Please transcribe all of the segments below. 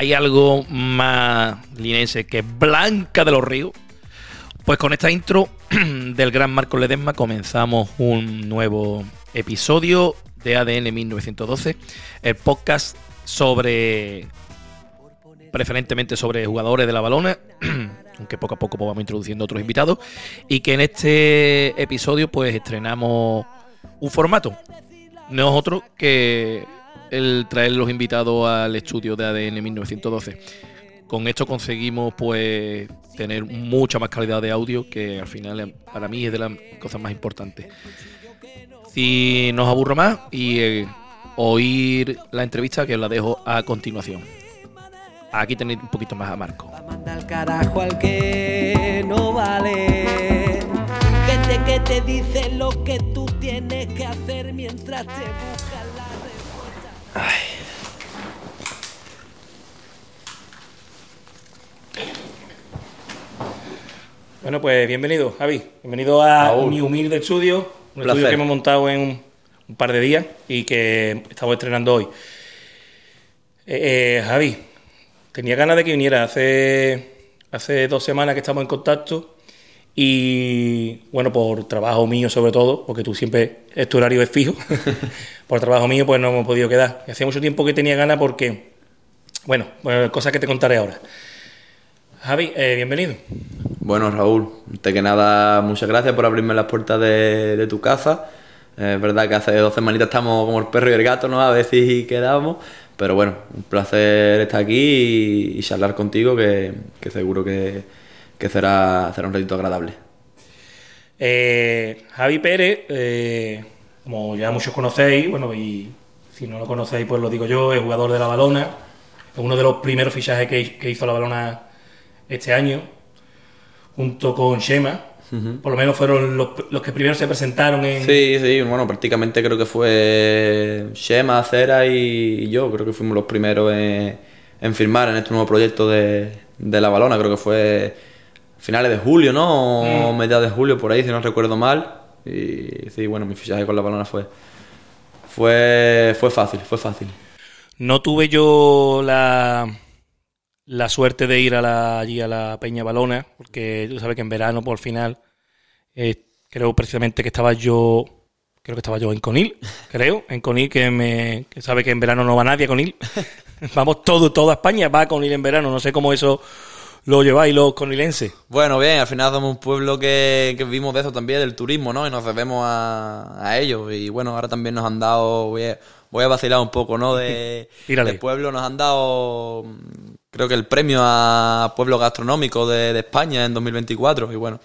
hay algo más linense que Blanca de los Ríos. Pues con esta intro del gran Marco Ledesma comenzamos un nuevo episodio de ADN 1912, el podcast sobre preferentemente sobre jugadores de la balona, aunque poco a poco pues vamos introduciendo otros invitados, y que en este episodio pues estrenamos un formato, no es otro que el traer los invitados al estudio de ADN 1912. Con esto conseguimos pues tener mucha más calidad de audio, que al final para mí es de las cosas más importantes. Si nos aburro más y eh, oír la entrevista que os la dejo a continuación. Aquí tenéis un poquito más a Marco. Al carajo al que no vale. Gente que te dice lo que tú tienes que hacer mientras te Bueno, pues bienvenido, Javi. Bienvenido a mi humilde estudio. Un Placer. estudio que hemos montado en un, un par de días y que estamos estrenando hoy. Eh, eh, Javi, tenía ganas de que viniera. Hace, hace dos semanas que estamos en contacto y, bueno, por trabajo mío sobre todo, porque tú siempre, es tu horario es fijo, por trabajo mío pues no hemos podido quedar. Y hacía mucho tiempo que tenía ganas porque, bueno, pues, cosas que te contaré ahora. Javi, eh, bienvenido. Bueno, Raúl, antes que nada, muchas gracias por abrirme las puertas de, de tu casa. Eh, Es verdad que hace dos semanitas estamos como el perro y el gato, ¿no? A ver si quedamos. Pero bueno, un placer estar aquí y, y charlar contigo, que, que seguro que, que será, será un ratito agradable. Eh, Javi Pérez, eh, como ya muchos conocéis, bueno, y si no lo conocéis, pues lo digo yo, es jugador de la balona, es uno de los primeros fichajes que, que hizo la balona este año, junto con Shema. Por lo menos fueron los, los que primero se presentaron en. Sí, sí, bueno, prácticamente creo que fue Shema, Cera y yo, creo que fuimos los primeros en, en firmar en este nuevo proyecto de, de la balona, creo que fue finales de julio, ¿no? O mediados de julio, por ahí, si no recuerdo mal. Y sí, bueno, mi fichaje con la balona fue, fue, fue fácil, fue fácil. No tuve yo la, la suerte de ir a la, allí a la Peña Balona, porque tú sabes que en verano, por final, eh, creo precisamente que estaba yo, creo que estaba yo en Conil, creo, en Conil, que me que sabe que en verano no va nadie a Conil. Vamos todo, toda España va a Conil en verano, no sé cómo eso lo lleváis los conilenses. Bueno, bien, al final somos un pueblo que, que vivimos de eso también, del turismo, ¿no? Y nos debemos a, a ellos. Y bueno, ahora también nos han dado, voy a, voy a vacilar un poco, ¿no? De, Tírale. de pueblo, nos han dado, mm, creo que el premio a pueblo gastronómico de, de España en 2024. Y bueno,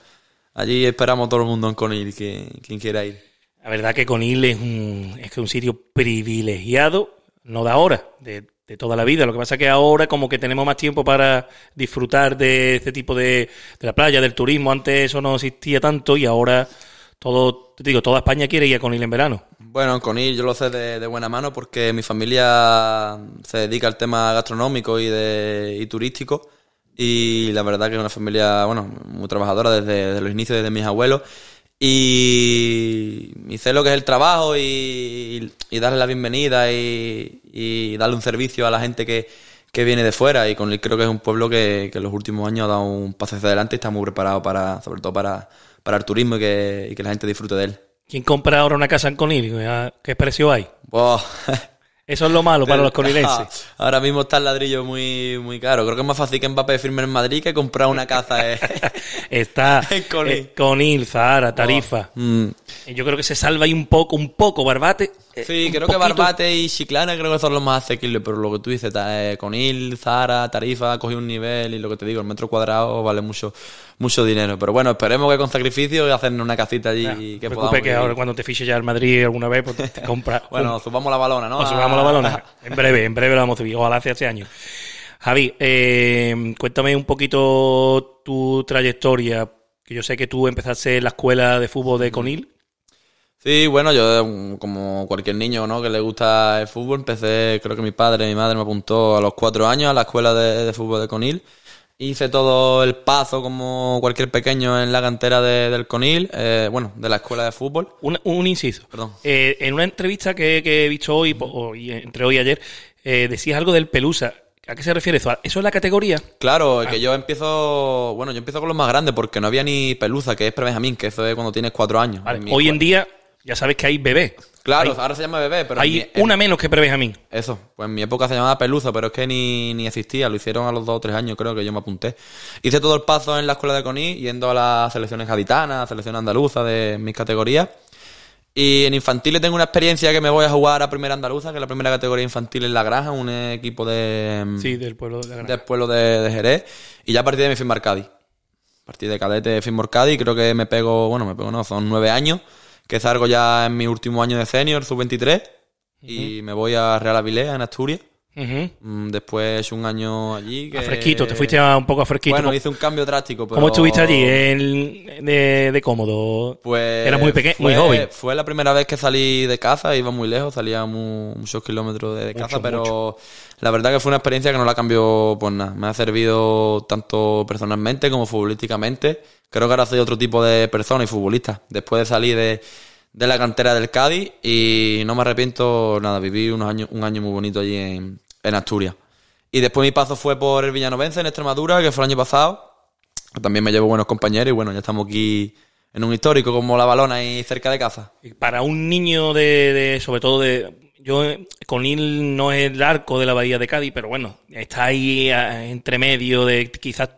allí esperamos todo el mundo en Conil, que, quien quiera ir. La verdad que Conil es un, es que un sitio privilegiado, no de ahora, de, de toda la vida. Lo que pasa es que ahora como que tenemos más tiempo para disfrutar de este tipo de, de la playa, del turismo. Antes eso no existía tanto y ahora todo, te digo, toda España quiere ir a Conil en verano. Bueno, en Conil yo lo sé de, de buena mano porque mi familia se dedica al tema gastronómico y, de, y turístico. Y la verdad que es una familia, bueno, muy trabajadora desde, desde los inicios, desde mis abuelos. Y, y sé lo que es el trabajo y, y darle la bienvenida y, y darle un servicio a la gente que, que viene de fuera. Y Conil creo que es un pueblo que, que en los últimos años ha dado un paso hacia adelante y está muy preparado para, sobre todo para, para el turismo y que, y que la gente disfrute de él. ¿Quién compra ahora una casa en Conil? ¿Qué precio hay? Eso es lo malo para los conilenses. Ahora mismo está el ladrillo muy, muy caro. Creo que es más fácil que Mbappé firme en Madrid que comprar una casa. eh. Está En Conil. eh, Conil, Zahara, Tarifa. Mm. Y Yo creo que se salva ahí un poco, un poco, Barbate. Eh, Sí, creo que. Barbate y Chiclana creo que son los más asequibles, pero lo que tú dices, eh, Conil, Zara, Tarifa, ha cogido un nivel y lo que te digo, el metro cuadrado vale mucho, mucho dinero. Pero bueno, esperemos que con sacrificio hacernos una casita allí Ya, y no que te que ahora cuando te fiche ya el Madrid alguna vez, pues te, te compra Bueno, subamos la balona, ¿no? nos subamos la balona. En breve, en breve lo vamos a subir. Ojalá hace este año. Javi, eh, cuéntame un poquito tu trayectoria. Que yo sé que tú empezaste en la escuela de fútbol de Conil. Sí, bueno, yo mm, como cualquier niño ¿no? que le gusta el fútbol, empecé, creo que mi padre, mi madre me apuntó a los cuatro años a la escuela de, de fútbol de Conil. Hice todo el paso como cualquier pequeño en la cantera de- del Conil, eh, bueno, de la escuela de fútbol. Un, un inciso. Perdón. Eh, en una entrevista que, que he visto hoy, entre hoy y ayer, eh, decías algo del Pelusa. ¿A qué se refiere eso? ¿Eso es la categoría? Claro, que yo empiezo, bueno, yo empiezo con los más grandes porque no había ni peluza, que es pre-Benjamín, que eso es cuando tienes cuatro años. Vale, Hoy en día ya sabes que hay bebé. Claro, hay, ahora se llama bebé, pero hay mi- una menos que pre-Benjamín. Eso, pues en mi época se llamaba Peluza, pero es que ni, ni existía, lo hicieron a los dos o tres años, creo que yo me apunté. Hice todo el paso en la escuela de Coní, yendo a las selecciones gaditanas, selección andaluza de mis categorías. Y en infantiles tengo una experiencia que me voy a jugar a primera andaluza, que es la primera categoría infantil en La Granja, un equipo de, Sí, del pueblo de la del pueblo de, de Jerez. Y ya a partir de mi firmar Cádiz. A partir de cadete firmar Cádiz, creo que me pego, bueno, me pego no, son nueve años, que salgo ya en mi último año de senior, sub-23, y me voy a Real Avilés, en Asturias. Mm, Después un año allí. Que... A fresquito, te fuiste a- un poco a fresquito. Bueno, ¿Cómo, hice un cambio drástico. Pero... cómo estuviste allí? En- de, de cómodo. Pues. Era muy pequeño, muy joven. Fue la primera vez que salí de casa, iba muy lejos, salía mu- muchos kilómetros de, de casa, Mucho, pero la verdad que fue una experiencia que no la cambió por nada. Me ha servido tanto personalmente como futbolísticamente. Creo que ahora soy otro tipo de persona y futbolista. Después de salir de, de la cantera del Cádiz y no me arrepiento nada, viví unos años, un año muy bonito allí en, en Asturias. Y después mi paso fue por el Villanovense en Extremadura, que fue el año pasado. También me llevo buenos compañeros y bueno, ya estamos aquí en un histórico como La Balona y cerca de casa. Para un niño de, de- sobre todo de... Yo, Conil no es el arco de la bahía de Cádiz, pero bueno, está ahí entre medio de quizás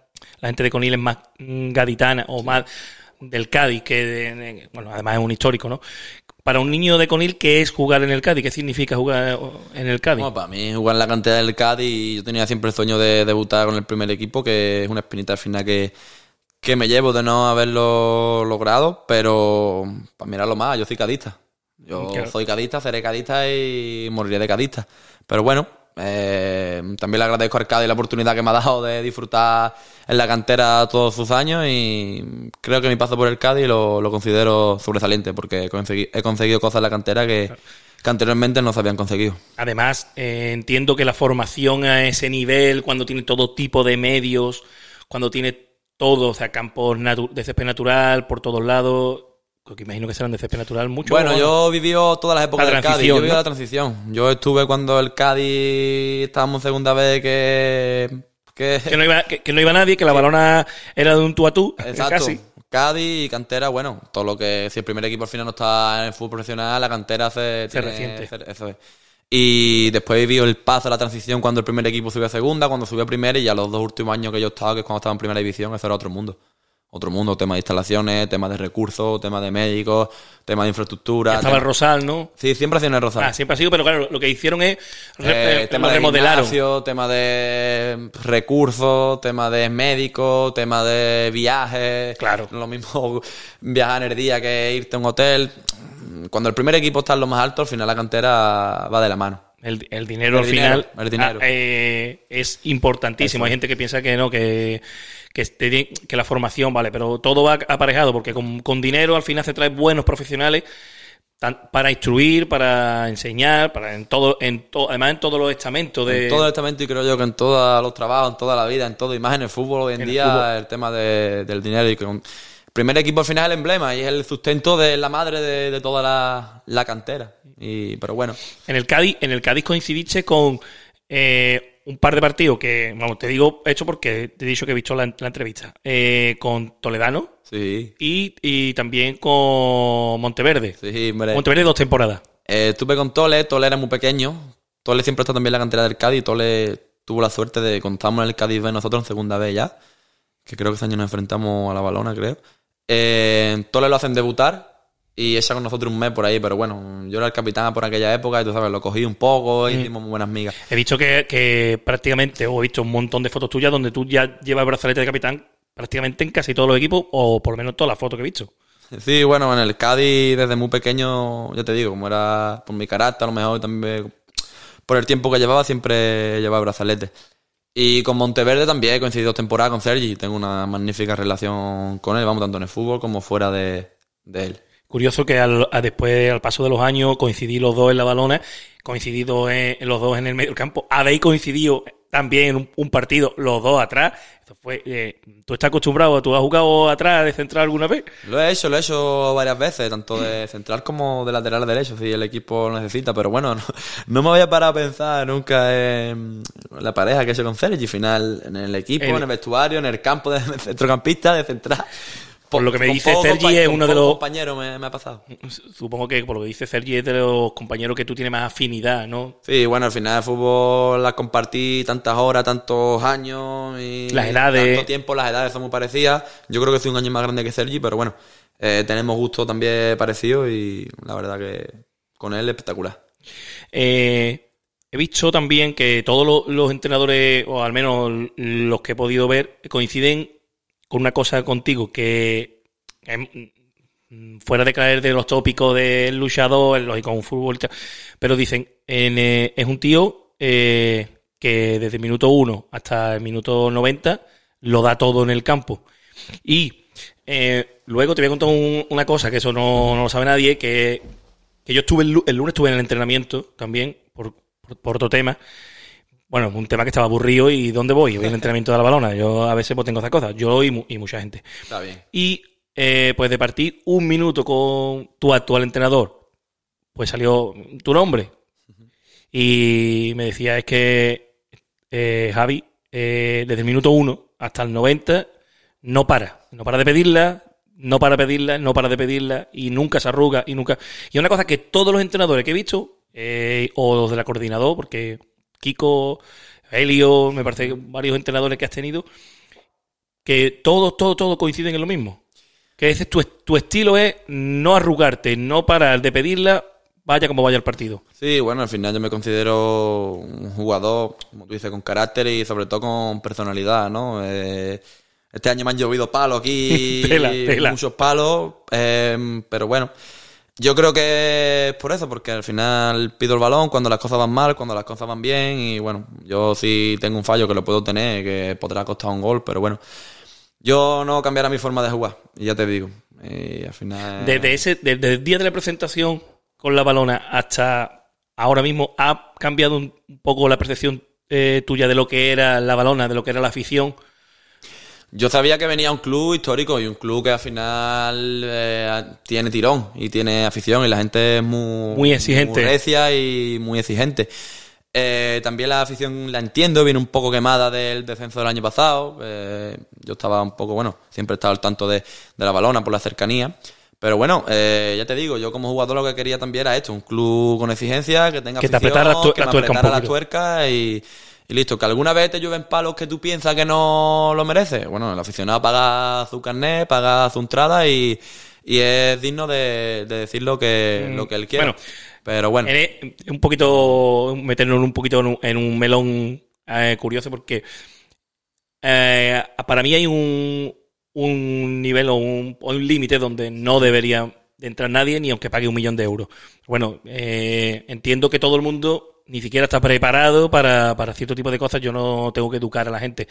la gente de Conil es más gaditana o más del Cádiz, que de- de- bueno, además es un histórico, ¿no? Para un niño de Conil, ¿qué es jugar en el Cádiz? ¿Qué significa jugar en el Cádiz? Bueno, para mí jugar en la cantera del Cádiz, yo tenía siempre el sueño de debutar con el primer equipo, que es una espinita al final que, que me llevo de no haberlo logrado, pero para mirarlo más, yo soy cadista. Yo Claro. soy cadista, seré cadista y moriré de cadista. Pero bueno, eh, también le agradezco al Cádiz la oportunidad que me ha dado de disfrutar en la cantera todos sus años y creo que mi paso por el Cádiz lo, lo considero sobresaliente porque he conseguido, he conseguido cosas en la cantera que, que anteriormente no se habían conseguido. Además, eh, entiendo que la formación a ese nivel, cuando tiene todo tipo de medios, cuando tiene todo, o sea, campos de césped natural por todos lados, que imagino que serán de césped natural mucho. Bueno, ¿no? yo viví todas las épocas La del Cádiz. Yo viví ¿no? la transición. Yo estuve cuando el Cádiz estábamos segunda vez que... que, Que no, iba, que, que no iba nadie, que la balona era de un tú a tú, Exacto. casi. Cádiz y cantera, bueno, todo lo que... Si el primer equipo al final no está en el fútbol profesional, la cantera se... Se tiene- resiente. se- Eso es. Y después viví el paso, la transición cuando el primer equipo subió a segunda, cuando subió a primera y ya los dos últimos años que yo estaba, que es cuando estaba en primera división, eso era otro mundo. Otro mundo, tema de instalaciones, tema de recursos, tema de médicos, tema de infraestructura. Ya estaba el Rosal, ¿no? Sí, siempre ha sido en el Rosario. Ah, siempre ha sido, pero claro, lo que hicieron es re- Eh, eh, tema lo de remodelaron. gimnasio, tema de recursos, tema de médicos, tema de viajes. Claro. Lo mismo viajar en el día que irte a un hotel. Cuando el primer equipo está en lo más alto, al final la cantera va de la mano. El, el dinero El al dinero, final el dinero. ah, eh, es importantísimo. Eso. Hay gente que piensa que no, que, que, que la formación, vale, pero todo va aparejado porque con, con dinero al final se trae buenos profesionales tan- para instruir, para enseñar, para en todo, en to- además en todos los estamentos de En todo el estamento y creo yo que en todos los trabajos, en toda la vida, en todo, y más en el fútbol hoy en, día, el tema de- del dinero y primer equipo al final es el emblema y es el sustento de la madre de, de toda la, la cantera. Y, pero bueno, En el Cádiz, en el Cádiz coincidiste con eh, un par de partidos que, vamos, te digo hecho porque te he dicho que he visto la, la entrevista, eh, con Toledano sí, y, y también con Monteverde. sí, hombre. Monteverde dos temporadas. Eh, estuve con Tole, Tole era muy pequeño. Tole siempre está también en la cantera del Cádiz. Tole tuvo la suerte de contarnos en el Cádiz B nosotros en segunda vez ya. Que creo que ese año nos enfrentamos a la balona, creo. Eh, Tole lo hacen debutar y echa con nosotros un mes por ahí. Pero bueno, yo era el capitán por aquella época y tú sabes, lo cogí un poco, hicimos muy buenas migas. He visto que, que prácticamente, o he visto un montón de fotos tuyas donde tú ya llevas el brazalete de capitán prácticamente en casi todos los equipos, o por lo menos todas las fotos que he visto. Sí, bueno, en el Cádiz desde muy pequeño, ya te digo, como era por mi carácter, a lo mejor y también por el tiempo que llevaba, siempre llevaba brazalete. Y con Monteverde también he coincidido dos temporadas con Sergi, tengo una magnífica relación con él, vamos, tanto en el fútbol como fuera de, de él. Curioso que al, a después, al paso de los años, coincidí los dos en la balona, coincidido en, los dos en el medio del campo. Habéis coincidido también en un, un partido, los dos atrás. Esto fue, eh, ¿Tú estás acostumbrado? ¿Tú has jugado atrás de central alguna vez? Lo he hecho, lo he hecho varias veces, tanto de central como de lateral derecho, si el equipo lo necesita, pero bueno, no, no me voy a parar a pensar nunca en, la pareja que hecho con Sergi, al final en el equipo, en el vestuario, en el campo de centrocampista, de central. Por lo que me dice Sergi, es uno de los- compañero me, me ha pasado. Supongo que por lo que dice Sergi es de los compañeros que tú tienes más afinidad, ¿no? Sí, bueno, al final el fútbol la compartí tantas horas, tantos años y Las edades. tanto tiempo, las edades son muy parecidas. Yo creo que soy un año más grande que Sergi, pero bueno, eh, tenemos gustos también parecidos y la verdad que con él espectacular. Eh, he visto también que todos los, los entrenadores, o al menos los que he podido ver, coinciden con una cosa contigo, que mm, fuera de caer de los tópicos del luchador, lógico, un futbolista, pero dicen, en, eh, es un tío eh, que desde el minuto 1 hasta el minuto 90 lo da todo en el campo. Y eh, luego te voy a contar un- una cosa, que eso no, no lo sabe nadie, que, que yo estuve el, lu- el lunes estuve en el entrenamiento también, por- por otro tema. Bueno, un tema que estaba aburrido y ¿dónde voy? Voy al entrenamiento de la balona. Yo a veces pues tengo esas cosas, yo y, mu- y mucha gente. Está bien. Y eh, pues de partir un minuto con tu actual entrenador, pues salió tu nombre. Y me decía, es que eh, Javi, eh, desde el minuto uno hasta el 90, no para. No para de pedirla, no para de pedirla, no para de pedirla, y nunca se arruga, y nunca... Y una cosa que todos los entrenadores que he visto, o los de la coordinador, porque Kiko, Helio, me parece que varios entrenadores que has tenido, que todos, todos, todos coinciden en lo mismo. Que ese es tu, tu estilo es no arrugarte, no parar de pedirla, vaya como vaya el partido. Sí, bueno, al final yo me considero un jugador, como tú dices, con carácter y sobre todo con personalidad, ¿no? Eh, este año me han llovido palos aquí, Tela, tela. muchos palos, eh, pero bueno, yo creo que es por eso, porque al final pido el balón cuando las cosas van mal, cuando las cosas van bien y bueno, yo sí tengo un fallo que lo puedo tener, que podrá costar un gol, pero bueno, yo no cambiará mi forma de jugar, y ya te digo, y al final... Desde, ese, desde el día de la presentación con la balona hasta ahora mismo, ¿ha cambiado un poco la percepción eh, tuya de lo que era la balona, de lo que era la afición? Yo sabía que venía un club histórico y un club que al final eh, tiene tirón y tiene afición y la gente es muy, Muy exigente. muy recia y muy exigente. Eh, también la afición la entiendo, viene un poco quemada del descenso del año pasado. Eh, yo estaba un poco, bueno, siempre he estado al tanto de, de la balona por la cercanía. Pero bueno, eh, ya te digo, yo como jugador lo que quería también era esto, un club con exigencia, que tenga Que te afición, apretara la tu- que me apretara la tuerca y, y listo. Que alguna vez te llueven palos que tú piensas que no lo mereces. Bueno, el aficionado paga su carnet, paga su entrada y, y es digno de, de decir lo que, Mm, lo que él quiere. bueno, Pero bueno, En- un poquito, meternos un poquito en un, en un melón eh, curioso porque eh, para mí hay un, un nivel o un, o un límite donde no debería de entrar nadie ni aunque pague un millón de euros. Bueno, eh, entiendo que todo el mundo ni siquiera está preparado para, para cierto tipo de cosas. Yo no tengo que educar a la gente.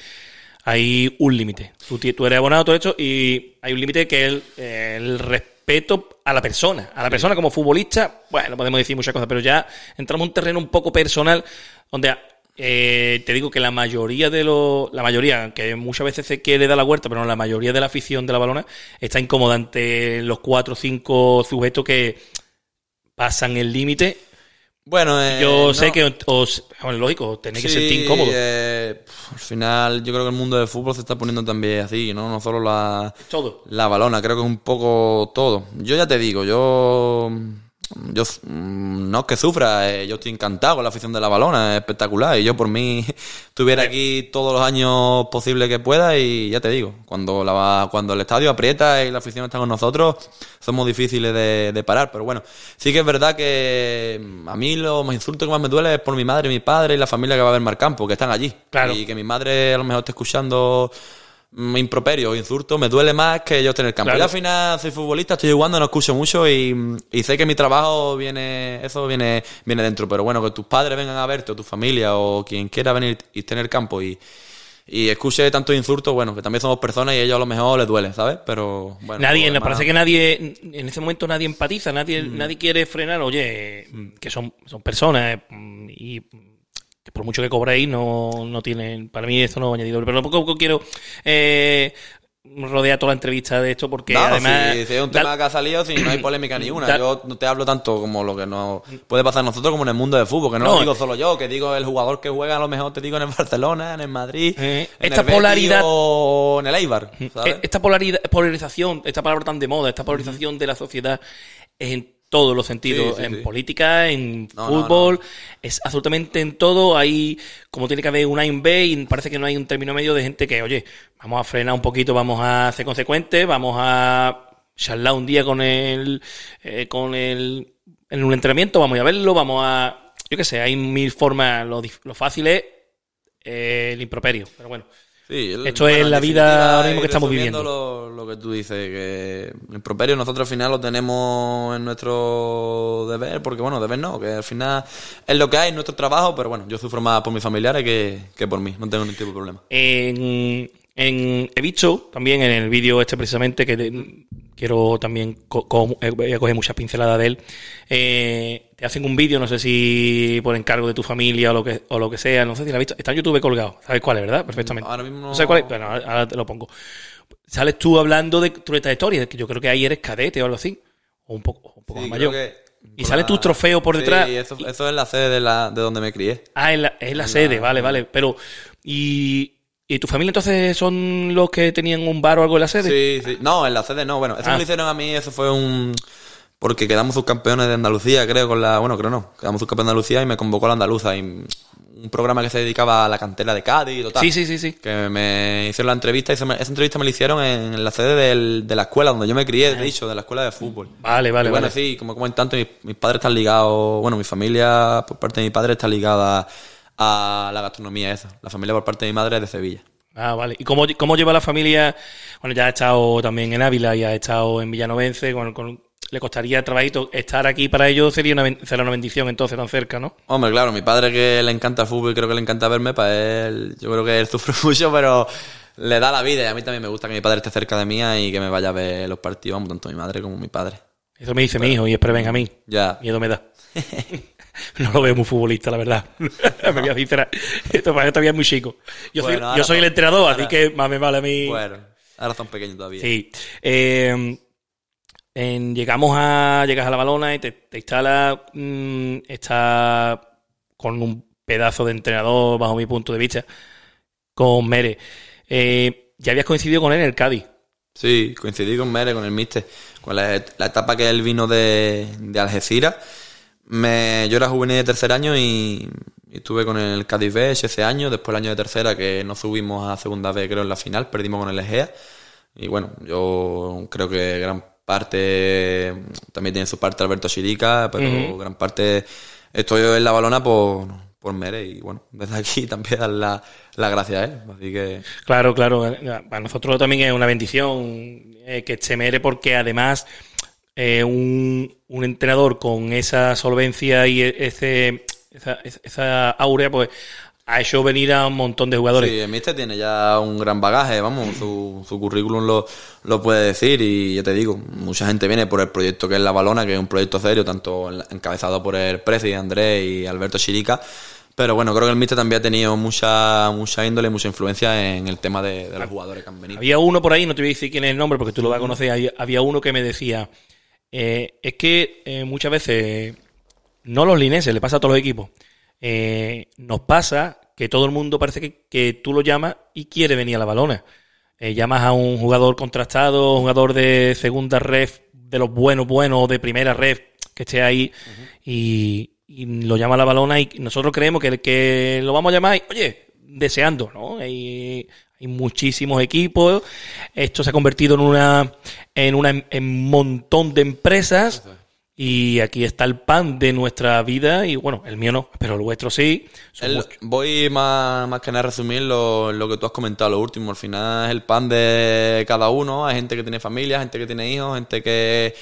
Hay un límite. Tú, eres abonado, todo esto, y hay un límite que es el, el respeto a la persona. A la persona como futbolista, bueno, podemos decir muchas cosas, pero ya entramos en un terreno un poco personal donde eh, te digo que la mayoría de los, la mayoría, que muchas veces se quiere dar la vuelta, pero no, la mayoría de la afición de la balona está incómoda ante los cuatro o cinco sujetos que pasan el límite. Bueno eh, Yo no. sé que os, bueno, lógico, tenéis que Sí, sentir incómodo. eh, al final, yo creo que el mundo del fútbol se está poniendo también así, ¿no? No solo la, Todo. la balona, creo que es un poco todo. Yo ya te digo, yo. Yo mm, no es que sufra, eh, yo estoy encantado con la afición de la balona, es espectacular. Y yo por mí estuviera aquí todos los años posibles que pueda. Y ya te digo, cuando, la, cuando el estadio aprieta y la afición está con nosotros, somos difíciles de, de parar. Pero bueno, sí que es verdad que mm, a mí los insultos que más me duele es por mi madre, mi padre y la familia que va a ver Marcampo, que están allí. Claro. Y que mi madre a lo mejor esté escuchando improperio o insulto, me duele más que yo tener campo. Claro. Yo al final soy futbolista, estoy jugando, no escucho mucho y, y sé que mi trabajo viene, eso viene, viene dentro. Pero bueno, que tus padres vengan a verte o tu familia o quien quiera venir y tener campo y, y escuche tantos insultos, bueno, que también somos personas y a ellos a lo mejor les duele, ¿sabes? Pero bueno. nadie, me demás- parece que nadie, en ese momento nadie empatiza, nadie, Mm. nadie quiere frenar, oye, que son, son personas mm, y por mucho que cobréis no, no tienen, para mí esto no es añadido, pero tampoco quiero eh, rodea toda la entrevista de esto porque además... si, si es un da- tema que ha salido, si no hay polémica ni una. da- Yo no te hablo tanto como lo que no puede pasar a nosotros como en el mundo del fútbol, que no, No, lo digo solo yo, que digo el jugador que juega a lo mejor te digo en el Barcelona, en el Madrid, Eh, en esta el polaridad- o en el Eibar, ¿sabes? Eh, Esta polaridad, polarización, esta palabra tan de moda, esta polarización de la sociedad en todos los sentidos, Sí, sí, en sí. política, en No, fútbol, es absolutamente en todo. Hay, como tiene que haber un A y un B, y parece que no hay un término medio de gente que, oye, vamos a frenar un poquito, vamos a ser consecuentes, vamos a charlar un día con el, eh, con el, en un entrenamiento, vamos a verlo, vamos a, yo qué sé, hay mil formas, lo, lo fácil es eh, el improperio, pero bueno. Sí, el- Esto es en la vida ahora mismo que estamos viviendo. Lo, lo que tú dices, que el properio nosotros al final lo tenemos en nuestro deber, porque bueno, deber no, que al final es lo que hay, es nuestro trabajo, pero bueno, yo sufro más por mis familiares que, que por mí, no tengo ningún tipo de problema. En, en- he visto también en el vídeo este precisamente que te- quiero también co- co- eh, voy a coger muchas pinceladas de él. eh, te hacen un vídeo, no sé si por encargo de tu familia o lo que o lo que sea, no sé si lo has visto. Está en YouTube colgado, ¿sabes cuál es, verdad? Perfectamente. Ahora mismo no- no sé cuál es, bueno, ahora te lo pongo. Sales tú hablando de tu trayectoria, que yo creo que ahí eres cadete o algo así, o un poco, un poco Sí, más mayor. que Y sale la- tu trofeo por Sí, detrás. eso, eso es la sede de, la, de donde me crié. Ah, es la, es la sede, vale, vale. Pero, ¿y, ¿y tu familia entonces son los que tenían un bar o algo en la sede? Sí, sí. No, en la sede no. Bueno, eso Ah. me lo hicieron a mí, eso fue un... Porque quedamos subcampeones de Andalucía, creo, con la... Bueno, creo no. Quedamos subcampeones de Andalucía y me convocó la Andaluza. Y un programa que se dedicaba a la cantera de Cádiz y total. Sí, sí, sí, sí. Que me hicieron la entrevista y esa, esa entrevista me la hicieron en la sede del- de la escuela donde yo me crié, de hecho, de la escuela de fútbol. Vale, vale, y bueno, vale. sí, como comentan, mis, mis padres están ligados, bueno, mi familia por parte de mi padre está ligada a la gastronomía esa. La familia por parte de mi madre es de Sevilla. Ah, vale. ¿Y cómo, cómo lleva la familia? Bueno, ya ha estado también en Ávila y ha estado en Villanovense. Con, con- le costaría trabajito estar aquí para ellos sería una, será una bendición entonces tan cerca, ¿no? Hombre, claro, mi padre que le encanta el fútbol y creo que le encanta verme, para él, yo creo que él sufre mucho, pero le da la vida y a mí también me gusta que mi padre esté cerca de mí y que me vaya a ver los partidos, tanto mi madre como mi padre. Eso me dice mi hijo y espero venga a mí. Ya. Miedo me da. no lo veo muy futbolista, la verdad. me voy a sincerar. Esto para todavía es muy chico. Yo soy, Bueno, yo soy el entrenador, así que más me vale a mí. Bueno, ahora son pequeños todavía. Sí. Eh, en- llegamos a. Llegas a la balona y te, te instala. mm, está con un pedazo de entrenador, bajo mi punto de vista, con Mere. Eh, ya habías coincidido con él en el Cádiz. Sí, coincidí con Mere, con el Mister. Con la, la etapa que él vino de, de Algeciras. Me, yo era juvenil de tercer año y, y estuve con el Cádiz B ese año. Después el año de tercera, que no subimos a segunda B, creo, en la final. Perdimos con el Egea. Y bueno, yo creo que gran parte, también tiene su parte Alberto Chirica, pero gran parte estoy en la balona por, por Mere. Y bueno, desde aquí también dar la, la gracia a él. Así que Claro, claro. Para nosotros también es una bendición eh, que se mere porque además eh, un, un entrenador con esa solvencia y e- ese, esa, esa áurea, pues ha hecho venir a un montón de jugadores. Sí, el Mister tiene ya un gran bagaje, vamos, su, su currículum lo, lo puede decir y ya te digo, mucha gente viene por el proyecto que es La Balona, que es un proyecto serio, tanto en- encabezado por el Prezi, Andrés y Alberto Chirica, pero bueno, creo que el Mister también ha tenido mucha, mucha índole, mucha influencia en el tema de, de los jugadores que han venido. Había uno por ahí, no te voy a decir quién es el nombre porque tú lo vas a conocer, había uno que me decía, eh, es que eh, muchas veces, no los lineses, le pasa a todos los equipos, eh, nos pasa que todo el mundo parece que, que tú lo llamas y quiere venir a la balona. Eh, llamas a un jugador contrastado, un jugador de segunda ref, de los buenos, buenos, de primera ref, que esté ahí, y, y lo llama a la balona y nosotros creemos que, que lo vamos a llamar y, oye, deseando, ¿no? Hay muchísimos equipos, esto se ha convertido en una, en una, en un montón de empresas, y aquí está el pan de nuestra vida, y bueno, el mío no, pero el vuestro sí. El- voy más, más que nada a resumir lo, lo que tú has comentado, lo último. Al final es el pan de cada uno. Hay gente que tiene familia, gente que tiene hijos, gente que...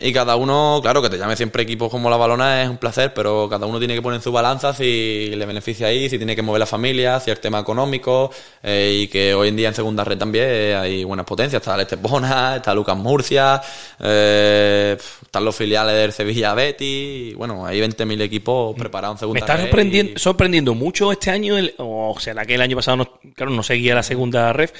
Y cada uno, claro, que te llame siempre equipos como la balona es un placer, pero cada uno tiene que poner en su balanza si le beneficia ahí, si tiene que mover la familia, si el tema económico, eh, y que hoy en día en segunda red también hay buenas potencias. Está el Estepona, está Lucas Murcia, eh, están los filiales del Sevilla Betty, y bueno, hay 20.000 equipos preparados en segunda Me está red sorprendiendo, y- sorprendiendo mucho este año, el- o será que el año pasado no, claro, no seguía la segunda ref,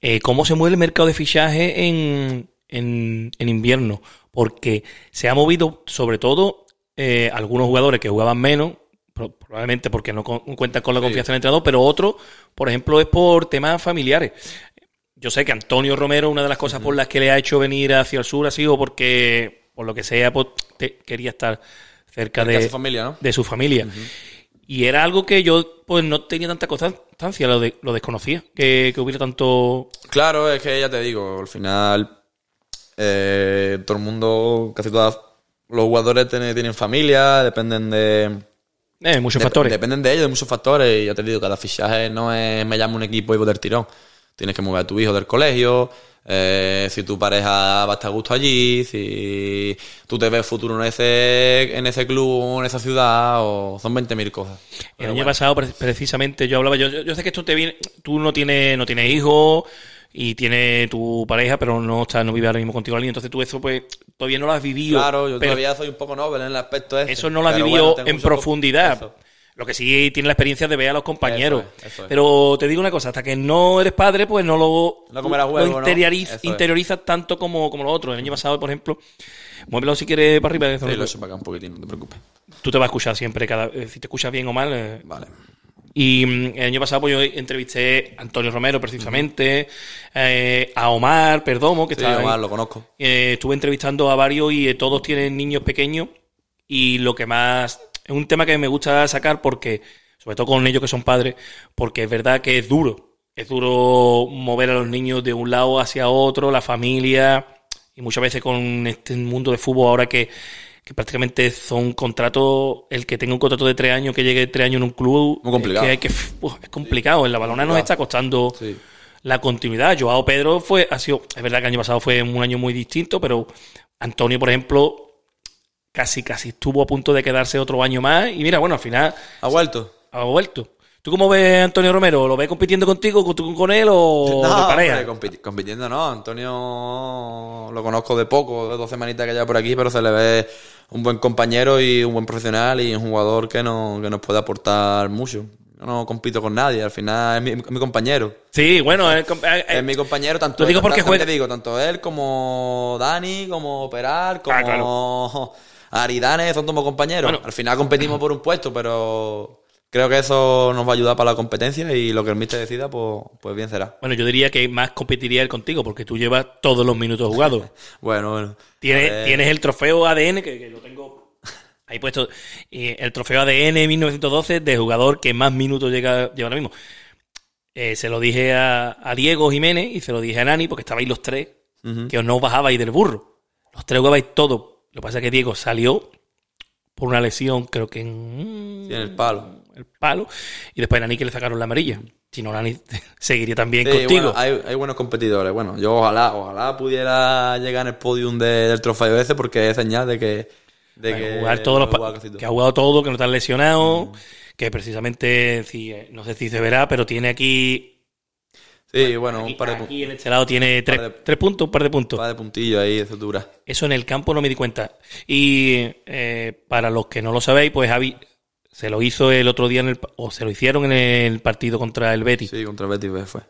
eh, cómo se mueve el mercado de fichaje en, en, en invierno. Porque se ha movido, sobre todo, eh, algunos jugadores que jugaban menos, pro- probablemente porque no con- cuentan con la Sí. confianza del entrenador, pero otros, por ejemplo, es por temas familiares. Yo sé que Antonio Romero, una de las cosas por las que le ha hecho venir hacia el sur ha sido porque, por lo que sea, pues, te- quería estar cerca de su familia, ¿no? de su familia. Y era algo que yo pues no tenía tanta constancia, lo, de- lo desconocía, que, que hubiera tanto... Claro, es que ya te digo, al final eh, todo el mundo, casi todos los jugadores tienen, tienen familia, dependen de, Eh, muchos factores. Dependen de ellos, de muchos factores. Y ya te digo, cada fichaje no es me llamo un equipo y voy del tirón. Tienes que mover a tu hijo del colegio. eh, si tu pareja va a estar a gusto allí. Si tú te ves futuro en ese, en ese club, en esa ciudad. O son 20.000 cosas. El año bueno, pasado, pre- precisamente, yo hablaba, yo, yo, yo sé que esto te viene, tú no tienes, no tienes hijos y tienes tu pareja, pero no está, no vive ahora mismo contigo allí, entonces tú eso pues todavía no lo has vivido. Claro, yo pero todavía soy un poco noble en el aspecto ese. Eso no lo has vivido bueno, en profundidad. Eso. Lo que sí tiene la experiencia de ver a los compañeros. Eso es, eso es. Pero te digo una cosa, hasta que no eres padre, pues no lo, No interiorizas tanto como, como lo otro. El año pasado, por ejemplo, muévelo si quieres para arriba. Sí, lo he hecho para acá un poquitín, no te preocupes. Tú te vas a escuchar siempre, cada, eh, si te escuchas bien o mal. eh, Vale. Y mm, el año pasado pues, yo entrevisté a Antonio Romero precisamente, eh, a Omar Perdomo, que Sí, está ahí. Omar, lo conozco. Eh, estuve entrevistando a varios y eh, todos tienen niños pequeños y lo que más es un tema que me gusta sacar porque sobre todo con ellos que son padres porque es verdad que es duro es duro mover a los niños de un lado hacia otro la familia y muchas veces con este mundo de fútbol ahora que, que prácticamente son contratos el que tenga un contrato de tres años que llegue tres años en un club Muy complicado. es, que hay que, uf, es complicado en la balona nos está costando Sí. la continuidad. Joao Pedro fue, ha sido, es verdad que el año pasado fue un año muy distinto, pero Antonio, por ejemplo, casi, casi estuvo a punto de quedarse otro año más. Y mira, bueno, al final ¿Ha vuelto? ha vuelto. ¿Tú cómo ves a Antonio Romero? ¿Lo ves compitiendo contigo, con, tú con él o de pareja? hombre, compi- compitiendo no. Antonio lo conozco de poco, de dos semanitas que lleva por aquí, pero se le ve un buen compañero y un buen profesional y un jugador que, no, que nos puede aportar mucho. Yo no compito con nadie, al final es mi, compañero. Sí, bueno, es mi compañero, tanto, digo porque tanto- juega- te digo, tanto él como Dani, como Peral, como Ah, claro. Aridane, son como compañeros. Bueno. Al final competimos por un puesto, pero creo que eso nos va a ayudar para la competencia y lo que el míster decida, pues, pues bien será. bueno, yo diría que más competiría él contigo, porque tú llevas todos los minutos jugados. Bueno, bueno. Tienes, tienes el trofeo ADN, que, que lo tengo ahí puesto, el trofeo ADN 1912 de jugador que más minutos llega, lleva ahora mismo. Eh, se lo dije a, a Diego Jiménez y se lo dije a Nani, porque estabais los tres, que os no bajabais del burro. Los tres jugabais todo. Lo que pasa es que Diego salió por una lesión, creo que en, Sí, en el palo. El palo, y después a Nani que le sacaron la amarilla. Si no, Nani seguiría también Sí, contigo. bueno, hay, hay buenos competidores. Bueno, yo ojalá, ojalá pudiera llegar en el podium de- del trofeo ese porque es señal de que. De Bueno, que jugar todos los que ha jugado todo, que no está lesionado, que precisamente, si, eh, no sé si se verá, pero tiene aquí, Sí, bueno, aquí, un par de, aquí en este lado tiene tres, de- tres puntos, un par de un puntos. par de puntillos ahí, eso dura. Eso en el campo no me di cuenta. Y eh, para los que no lo sabéis, pues Javi se lo hizo el otro día en el, o se lo hicieron en el partido contra el Betis. Sí, contra el Betis pues, fue.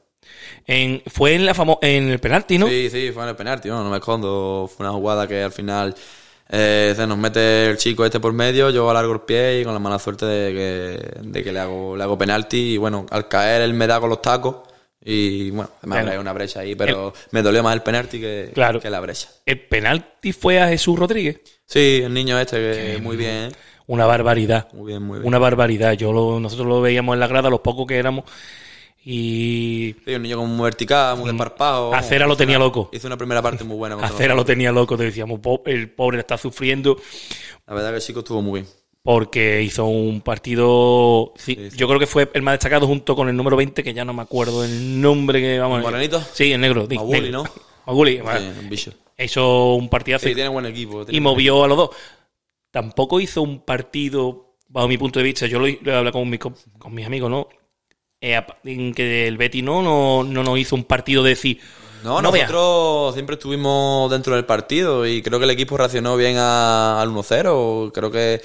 En, fue en la famo- en el penalti, ¿no? Sí, sí, fue en el penalti, no, no me escondo. Fue una jugada que al final eh, se nos mete el chico este por medio, yo alargo el pie y con la mala suerte de que, de que le, hago, le hago penalti. Y bueno, al caer él me da con los tacos y bueno, me Claro. abre una brecha ahí, pero me dolió más el penalti que, Claro. que la brecha. El penalti fue a Jesús Rodríguez. Sí, el niño este que muy bien, Una barbaridad. muy bien, muy bien. Una barbaridad. Yo lo- nosotros lo veíamos en la grada, los pocos que éramos. Y Sí, un niño como muy vertical, muy desparpado. Acera lo tenía una- loco. Hizo una primera parte muy buena. Acera lo tenía loco. Te decíamos, "Po- el pobre está sufriendo La verdad que el chico estuvo muy bien. porque hizo un partido. sí, Sí, sí. Yo creo que fue el más destacado junto con el número 20, que ya no me acuerdo el nombre que vamos. ¿El morenito? Sí, el negro. Maguli. ¿no? Maguli, un bicho. hizo un partidazo Sí, tiene buen equipo. tiene y movió a los dos. Tampoco hizo un partido, bajo mi punto de vista, yo lo, he hablado con, mi- con, con mis amigos, ¿no? Eh, en que el Betty no, no, no nos hizo un partido de decir. No, No nosotros siempre estuvimos dentro del partido y creo que el equipo reaccionó bien a- al 1-0. Creo que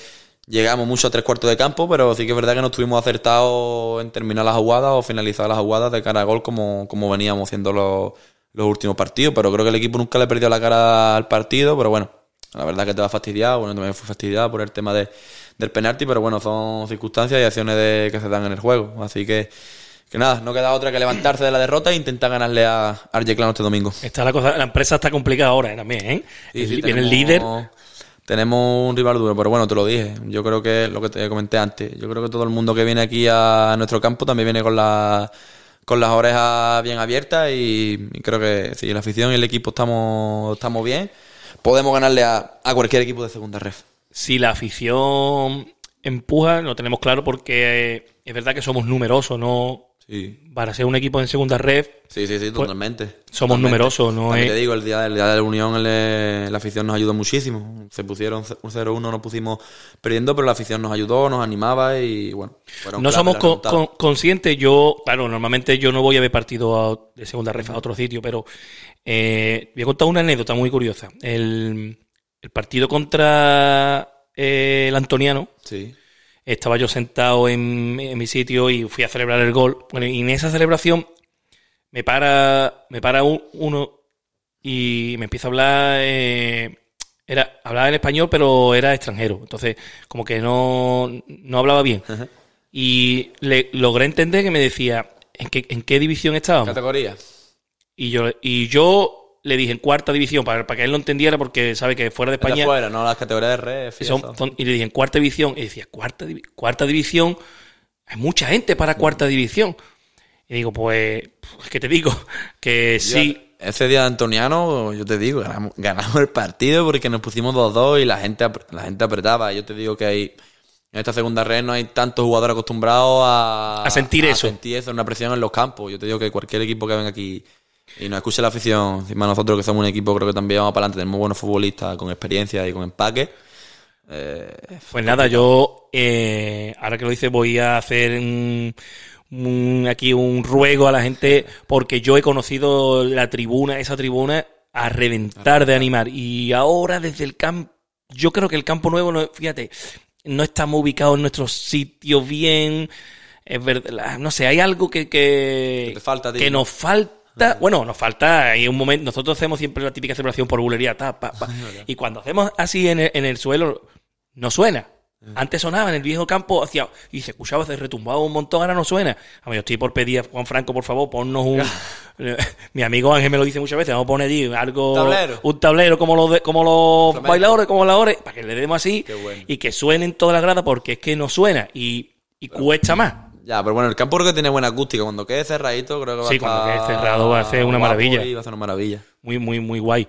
llegamos mucho a tres cuartos de campo, pero sí que es verdad que no estuvimos acertados en terminar las jugadas o finalizar las jugadas de cara a gol como, como veníamos haciendo los, los últimos partidos. Pero creo que el equipo nunca le perdió la cara al partido, pero bueno, la verdad que te va fastidiado, bueno, también fue fastidiado por el tema de, del penalti, pero bueno, son circunstancias y acciones de, que se dan en el juego. Así que, que nada, no queda otra que levantarse de la derrota e intentar ganarle a Arjeclano este domingo. Está la, cosa, la empresa está complicada ahora eh, también, ¿eh? Sí, El- sí, viene el tenemos- líder. Tenemos un rival duro, pero bueno, te lo dije. Yo creo que lo que te comenté antes. Yo creo que todo el mundo que viene aquí a nuestro campo también viene con la con las orejas bien abiertas y, y creo que si la afición y el equipo estamos estamos bien, podemos ganarle a, a cualquier equipo de segunda ref. Si la afición empuja, lo tenemos claro porque eh, es verdad que somos numerosos, ¿no? Sí. Para ser un equipo en segunda red, Sí, sí, sí, totalmente. Pues, somos Totalmente. numerosos, no También es- te digo, el día, el día de la unión el- la afición nos ayudó muchísimo. Se pusieron un 0-1, nos pusimos perdiendo, pero la afición nos ayudó, nos animaba y bueno. no somos con- conscientes. Yo, claro, normalmente yo no voy a ver partido a- de segunda ref a otro sitio, pero eh, voy a contar una anécdota muy curiosa. El, el partido contra eh, el Antoniano, Sí. Estaba yo sentado en, en mi sitio y fui a celebrar el gol. Bueno, y en esa celebración me para, me para un- uno y me empieza a hablar. eh, era, hablaba en español, pero era extranjero. Entonces, como que no, no hablaba bien. Ajá. Y le logré entender que me decía en qué, en qué división estábamos. Categoría. Y yo, y yo le dije en cuarta división, para, para que él lo entendiera, porque sabe que fuera de España. Fuera, no las categorías de ref. y Son- eso. son- y le dije en cuarta división. Y decía, cuarta, cuarta división. Hay mucha gente para cuarta división. Y digo, pues, es que te digo, que sí. Ese día de Antoniano, yo te digo, ganamos, ganamos el partido porque nos pusimos 2-2 y la gente, la gente apretaba. Yo te digo que hay, en esta segunda red no hay tantos jugadores acostumbrados a, A sentir eso. A sentir eso, una presión en los campos. Yo te digo que cualquier equipo que venga aquí y nos escuche la afición, encima nosotros que somos un equipo, creo que también vamos para adelante, tenemos buenos futbolistas con experiencia y con empaque. Eh, Pues nada, yo, eh, ahora que lo dice, voy a hacer un- un- aquí un ruego a la gente, porque yo he conocido la tribuna, esa tribuna, a reventar de animar. Y ahora desde el campo, yo creo que el campo nuevo, no, fíjate, no estamos ubicados en nuestros sitios bien. Es verdad, no sé, hay algo que, que, falta que ¿no? nos falta. Bueno, nos falta. Hay un momento. Nosotros hacemos siempre la típica celebración por bulería. ta, pa, pa. y cuando hacemos así en el, en el suelo, no suena. Antes sonaba en el viejo campo hacia, y se escuchaba, se retumbaba un montón, ahora no suena. A mí, yo estoy por pedir a Juan Franco, por favor, ponnos un. Mi amigo Ángel me lo dice muchas veces, vamos a poner allí algo. Tablero. Un tablero como los, de- como los Flamenco. bailadores, como las hores, para que le demos así bueno. y que suenen todas las gradas, porque es que no suena y, y cuesta más. Ya, pero bueno, el campo creo que tiene buena acústica. Cuando quede cerradito, creo que va Sí, a cuando estar quede cerrado va a ser una maravilla. y va a ser una maravilla. Muy, muy, muy guay.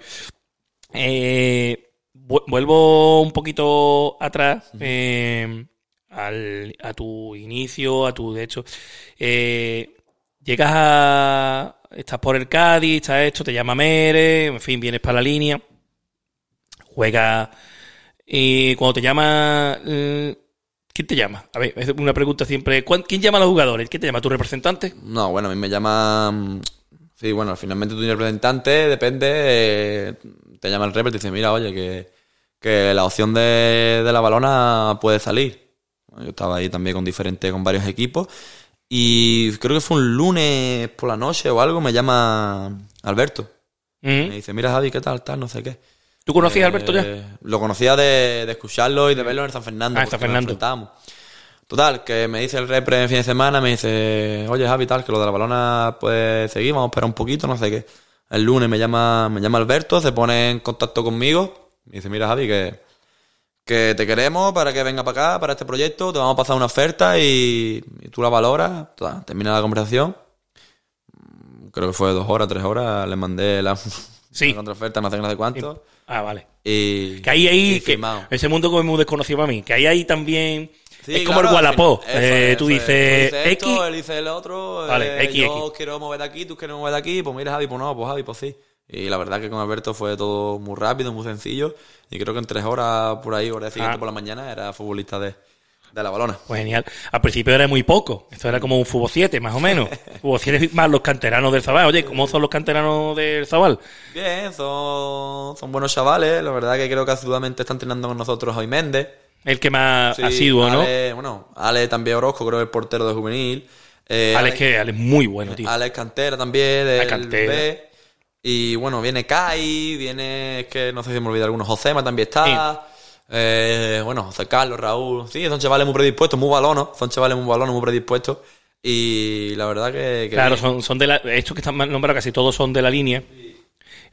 Eh, vu- vuelvo un poquito atrás eh, al- a tu inicio, a tu, de hecho, eh, llegas a, estás por el Cádiz, estás hecho, te llama Mere, en fin, vienes para la línea, juegas y cuando te llama, eh, ¿quién te llama? A ver, es una pregunta siempre, ¿cuán- ¿quién llama a los jugadores? ¿Quién te llama? ¿Tu representante? No, bueno, a mí me llaman. Sí, bueno, finalmente tu representante depende. eh, te llama el rep y te dice: Mira, oye, que, que la opción de, de la balona puede salir. Yo estaba ahí también con diferentes, con varios equipos. Y creo que fue un lunes por la noche o algo. Me llama Alberto. Ujú. Me dice: Mira, Javi, ¿qué tal? tal no sé qué. ¿Tú conocías a Alberto ya? Eh, Lo conocía de, de escucharlo y de verlo en San Fernando. Ah, en San Fernando. Total, que me dice el repre en fin de semana, me dice, oye Javi, tal, que lo de la balona puede seguir, vamos a esperar un poquito, no sé qué. El lunes me llama, me llama Alberto, se pone en contacto conmigo, me dice, mira Javi, que, que te queremos para que venga para acá, para este proyecto, te vamos a pasar una oferta y, y tú la valoras, Total, termina la conversación. Creo que fue dos horas, tres horas, le mandé la, Sí. la contraoferta, no sé no sé cuánto. Ah, vale. Y, Que ahí, y que ese mundo como es muy desconocido para mí, que hay ahí también, Sí, es como el al Wallapop, eh, es, tú dices Tú dices X, esto, él dice el otro, Vale, eh, X, yo X. quiero mover de aquí, tú quieres mover de aquí, pues mira Javi, pues no, pues Javi, pues sí. Y la verdad que con Alberto fue todo muy rápido, muy sencillo, y creo que en tres horas por ahí, hora siguiente Ah. por la mañana, era futbolista de, de la balona. pues genial. Al principio era muy poco, esto era como un fútbol 7, más o menos. fútbol 7 más los canteranos del Zabal. Oye, ¿cómo son los canteranos del Zabal? Bien, son, son buenos chavales, la verdad que creo que asiduamente está entrenando con nosotros hoy Méndez. El que más Sí, asiduo, ¿no? Ale, bueno, Ale también Orozco, creo que el portero de juvenil. Eh, Alex, que Alex es muy bueno, tío. Alex Cantera también, del Cantera. B. Y bueno, viene Kai, viene, es que no sé si me olvidé alguno, Josema también está. Eh, bueno, José Carlos, Raúl. Sí, son chavales muy predispuestos, muy balonos. Son chavales muy balonos, muy predispuestos. Y la verdad que. que Claro, son, son de la, estos que están nombrados casi todos son de la línea.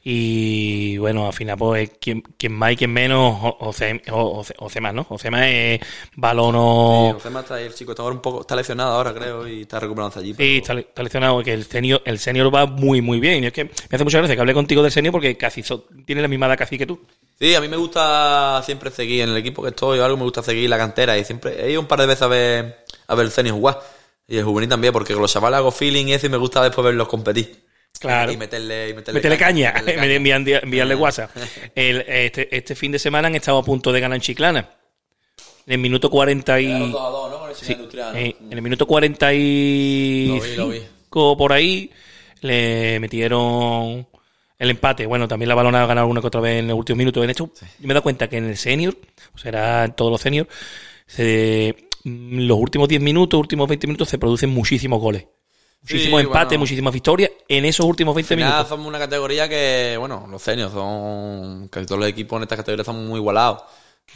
Y bueno, al final, pues, quien, quien más y quien menos, José, José, José más, ¿no? José más es Sí, balono. Josema está ahí, el chico está ahora un poco, está lesionado ahora, creo, y está recuperándose allí. Sí, pero- está, le- está lesionado, que el senior, el senior va muy, muy bien. Y es que me hace mucha gracia que hable contigo del senior porque casi so- tiene la misma edad casi que tú. Sí, a mí me gusta siempre seguir en el equipo que estoy o algo, me gusta seguir la cantera y siempre he ido un par de veces a ver, a ver el Zenit jugar y el juvenil también, porque con los chavales hago feeling y eso y me gusta después verlos competir. Claro. Y meterle, y meterle, caña, caña. envían- enviarle WhatsApp. El- este, este fin de semana han estado a punto de ganar en Chiclana. En el minuto 40 y... Eh, en el minuto 45 Lo vi, lo vi. por ahí le metieron el empate. Bueno, también la balona ha ganado alguna que otra vez en los últimos minutos. En esto, yo me he dado cuenta que en el senior, o sea, era en todos los seniors, se- mm, los últimos 10 minutos, últimos 20 minutos se producen muchísimos goles. Muchísimos Sí, empates, bueno. muchísimas victorias en esos últimos 20 Al final minutos. somos una categoría que, bueno, los seniors son. Casi todos los equipos en esta categoría están muy igualados.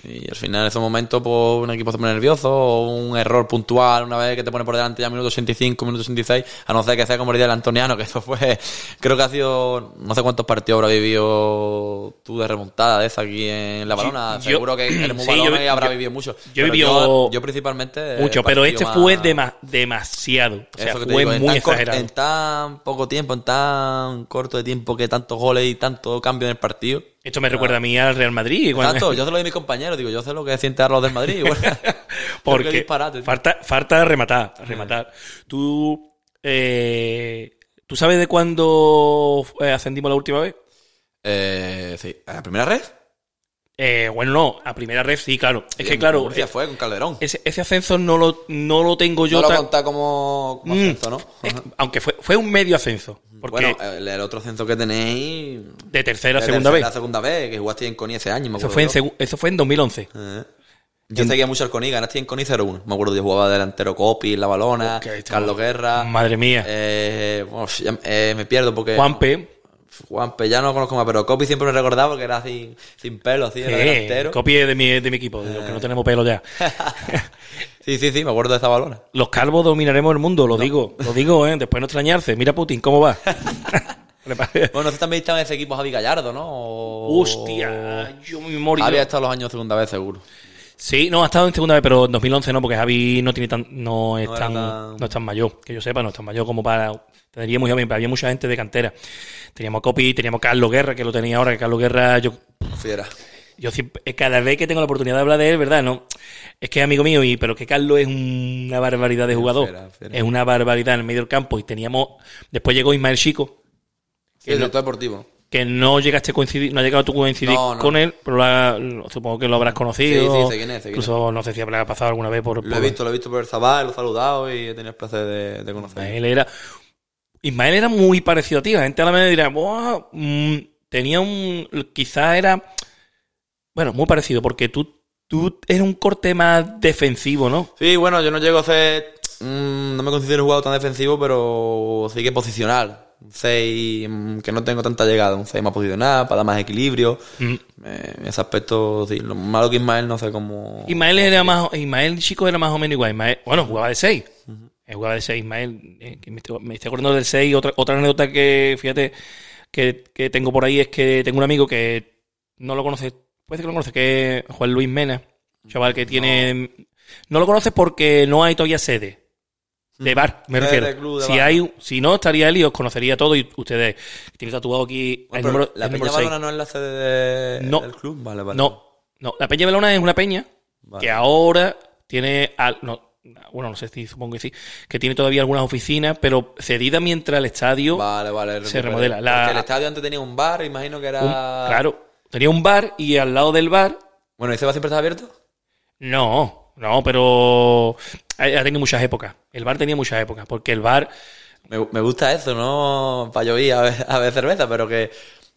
Y al final, en esos momentos, pues un equipo se pone nervioso, o un error puntual, una vez que te pone por delante ya minuto 85, minuto 86, a no ser que sea como el día del Antoniano, que eso fue. Creo que ha sido. No sé cuántos partidos habrá vivido tú de remontada de esa aquí en La Balona. Seguro que eres muy sí, yo- habrá yo- vivido mucho. yo vivido yo, principalmente. Mucho, el pero este fue dema- demasiado. O sea, fue digo, en muy cor- exagerado. en tan poco tiempo, en tan corto de tiempo que tantos goles y tanto cambio en el partido. Esto me recuerda a mí al Real Madrid. cuando- Exacto, yo se lo doy a mi compañero, digo, yo sé lo que siente a los del Madrid. Porque falta, falta rematar, rematar. Tú, eh, ¿tú sabes de cuándo eh, ascendimos la última vez? Eh, sí, ¿a la primera red? Eh, bueno, no, a primera red sí, claro. Es que claro, Murcia eh, fue con Calderón. ese, ese ascenso no lo, no lo tengo yo no lo tan- como, como Mm, ascenso, ¿no? es aunque fue, fue un medio ascenso. Porque Bueno, el, el otro ascenso que tenéis. de tercera a segunda tercera vez. a segunda vez, que jugaste en Coni ese año, me Eso acuerdo. fue, en segu- eso fue en 2011. Eh. Yo seguía mucho al Coni, ganaste en Coni 0-1. Me acuerdo, yo jugaba delantero Copi la balona, Carlos Guerra. Madre mía. Eh, bueno, ya- eh, me pierdo porque. Juanpe, Juanpe, ya no lo conozco más, pero Copi siempre me recordaba porque era sin, sin pelo, así, era eh, delantero. copie de mi, de mi equipo, de los que no tenemos pelo ya. Sí, sí, sí, me acuerdo de esa balona. Los calvos dominaremos el mundo, lo digo, lo digo, ¿eh? Después no extrañarse. Mira Putin, ¿cómo va? Bueno, usted también estaba en ese equipo Javi Gallardo, ¿no? O- Hostia, yo mi memoria. Javi ha estado los años segunda vez, seguro. Sí, no, ha estado en segunda vez, pero en 2011 no, porque Javi no tiene tan, no es No tan, tan- no es tan mayor, que yo sepa, no es tan mayor como para, tendría muy joven, pero había mucha gente de cantera. Teníamos a Copi, teníamos a Carlos Guerra, que lo tenía ahora, que Carlos Guerra, yo, Fiera. yo siempre, cada vez que tengo la oportunidad de hablar de él, ¿verdad? No, es que es amigo mío, y, pero que Carlos es una barbaridad de jugador. fiera, fiera. Es una barbaridad en el medio del campo, y teníamos, después llegó Ismael Chico, Sí, el director deportivo. Que no llegaste a coincidir, no ha llegado tú a coincidir No, no. con él, pero la- supongo que lo habrás conocido. Sí, sí, sé quién es, sé quién Incluso no sé si habrá pasado alguna vez por. Lo he visto, lo he visto por el Zabal, lo he saludado y he tenido el placer de, de conocerlo. Ismael era. Ismael era muy parecido a ti. La gente a la vez dirá, "Buah, mm, tenía un. Quizás era. Bueno, muy parecido, porque tú, tú eres un corte más defensivo, ¿no? Sí, bueno, yo no llego a ser. mm, no me considero un jugador tan defensivo, pero sí que posicional. Un 6 mm, que no tengo tanta llegada, un 6 más posicional, para dar más equilibrio. Mm. Eh, en ese aspecto, sí. Lo malo que Ismael no sé cómo. Ismael era más. Ismael chico era más o menos igual. Ismael, bueno, jugaba de 6. Jugaba de 6. Ismael, eh, que me, estoy, me estoy acordando del 6. Otra, otra anécdota que, fíjate, que, que tengo por ahí es que tengo un amigo que no lo conoce. Puede que lo conoce, que es Juan Luis Mena. Chaval que tiene. No, lo conoces porque no hay todavía sede. De bar, me refiero. de club de si bar. hay, si no, estaría él y os conocería todo y ustedes. Tiene tatuado aquí Bueno, el número, la el Peña número 6. Balona no es la sede No. del club. Vale, vale. No, no. La Peña Belona es una peña Vale. que ahora tiene. al- no, bueno, no sé si supongo que sí. Que tiene todavía algunas oficinas, pero cedida mientras el estadio. Vale, vale. se remodela. La- el estadio antes tenía un bar, imagino que era. un- claro. Tenía un bar y al lado del bar. Bueno, ¿y Seba siempre está abierto? No, no, pero. Ha ha tenido muchas épocas. El bar tenía muchas épocas. Porque el bar. Me, me gusta eso, ¿no? Para yo ir a ver, a ver cerveza, pero que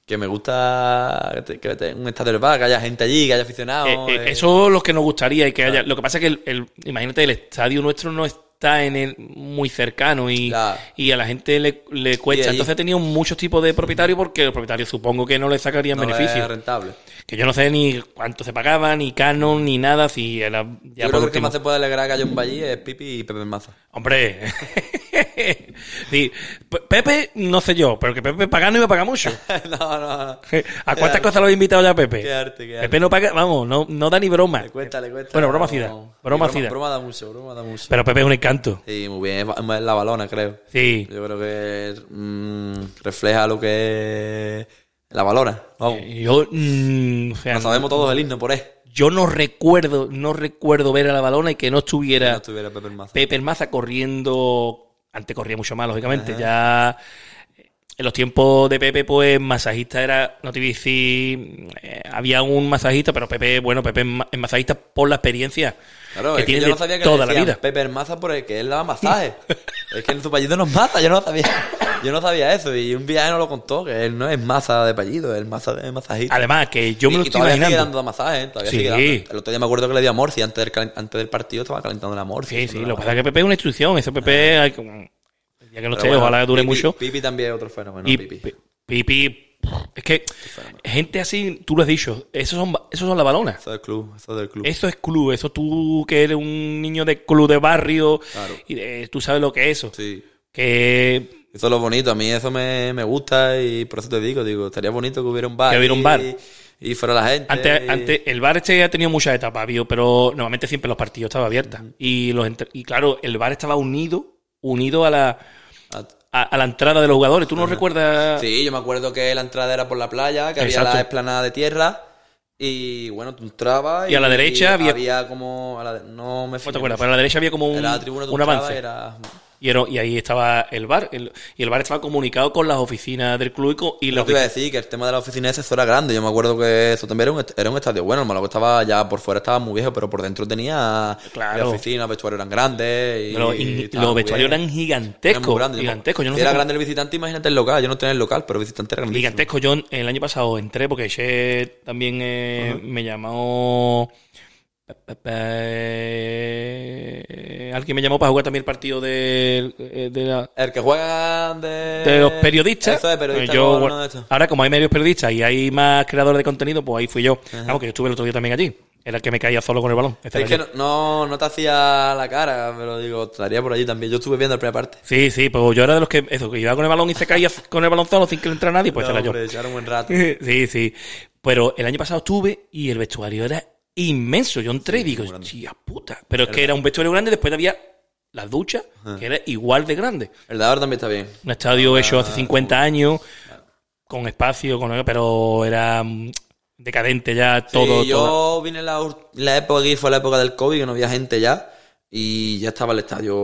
que me gusta que, que te- un estadio del bar, que haya gente allí, que haya aficionados. Eh, eh, eh. eso es lo que nos gustaría y que haya. Lo que pasa es que el, el- imagínate, el estadio nuestro no está en el muy cercano y, Claro. y a la gente le, le cuesta. Entonces he tenido muchos tipos de propietarios porque los propietarios supongo que no le sacarían no beneficio. es rentable. Que yo no sé ni cuánto se pagaba, ni canon, ni nada. Si era ya Yo creo que el que más se puede alegrar haya un Valle es Pipi y Pepe Maza. Hombre, sí, Pe- Pepe, no sé yo, pero que Pepe paga no iba a pagar mucho. no, no, no. ¿A cuántas cosas lo he invitado ya Pepe? Qué arte, qué arte. Pepe no paga, vamos, no, no da ni broma. Le cuesta, le cuesta. Bueno, broma sí da, broma da. Broma da mucho, broma da mucho. Pero Pepe es un encanto. Sí, muy bien. Es es la balona, creo. Sí. Yo creo que mm, refleja lo que es la balona. Vamos. Yo, mm, o sea, Nos sabemos todos el himno por él. yo no recuerdo, no recuerdo ver a la balona y que no estuviera no estuviera Pepe Maza. Pepe Maza corriendo. Antes corría mucho más, lógicamente. Ya en los tiempos de Pepe, pues masajista era, no te voy a decir, eh, había un masajista, pero Pepe, bueno, Pepe es masajista por la experiencia Claro, que es que tiene yo no sabía que toda le la vida. Pepe Maza por el que él daba masaje. es que en su apellido no es Maza, yo no sabía. Yo no sabía eso. Y un viaje nos lo contó, que él no es Maza de apellido, es Maza de masajista. Además, que yo me lo y, y estoy todavía sigue imaginando. dando masajes, ¿eh? todavía Sí. sigue dando. El otro día me acuerdo que le dio a Morsi antes del, antes del partido, estaba calentando la Morsi. Sí, sí, lo que pasa es que Pepe es una instrucción. Ese Pepe, hay que- día que no esté, ojalá dure Pipi, mucho. Pipi también es otro fenómeno, Y Pipi. Pi- Pipi, es que gente así, tú lo has dicho, esos son, esos son las balonas. Eso del club, eso del club. Eso es club, eso tú que eres un niño de club de barrio Claro. y de- tú sabes lo que es eso. Sí. Que Eso es lo bonito, a mí eso me, me gusta y por eso te digo, digo, estaría bonito que hubiera un bar. Que hubiera un bar. Y, fuera la gente. antes, y- antes el bar este ha tenido muchas etapas, vio, pero normalmente siempre los partidos estaban abiertos. Y los y claro, el bar estaba unido, unido a la a- a, a la entrada de los jugadores. ¿Tú no recuerdas? Sí, yo me acuerdo que la entrada era por la playa, que Exacto. había la esplanada de tierra. Y bueno, tú entrabas Y a la derecha había- como. a la no me ¿No fijé te acuerdas? Pero a la derecha había como un, Era la tribuna un avance. Era... Y, era- y ahí estaba el bar. el- y el bar estaba comunicado con las oficinas del club y, y Lo las que iba a decir, que el tema de la oficina esa era grande. Yo me acuerdo que eso también era un, era un estadio bueno. El malo que estaba ya por fuera estaba muy viejo, pero por dentro tenía Claro. la oficina, los vestuarios eran grandes. Y, Pero los muy vestuarios bien. eran Era muy gigantescos. grande. Yo me- gigantescos. Yo no si era cómo- grande el visitante, imagínate el local. Yo no tenía el local, pero el visitante era grande. Gigantesco. Yo el año pasado entré porque también eh, me llamó. Alguien me llamó para jugar también el partido de, eh, de, la- El que juega de... de los periodistas. Eso periodista. Yo, bueno, de estos. ahora, como hay medios periodistas y hay más creadores de contenido, pues ahí fui yo. Vamos, que yo estuve el otro día también allí. Era el que me caía solo con el balón. Este Es que yo. no, no, no te hacía la cara, pero digo, estaría por allí también. Yo estuve viendo la primera parte. Sí, sí, pues yo era de los que, eso, que iba con el balón y se caía con el balón solo sin que le entrara nadie, pues No, era yo. hombre, echaron un buen rato. Sí, sí. Pero el año pasado estuve y el vestuario era inmenso. Yo entré y digo, tía puta. Pero es que era un vestuario grande, después había las duchas, que era igual de grande. El de ahora también está bien. Un estadio hecho hace 50 años, con espacio, con pero era mm, decadente ya todo. Sí, yo todo. vine la, la época aquí, fue la época del COVID, que no había gente ya. Y ya estaba el estadio,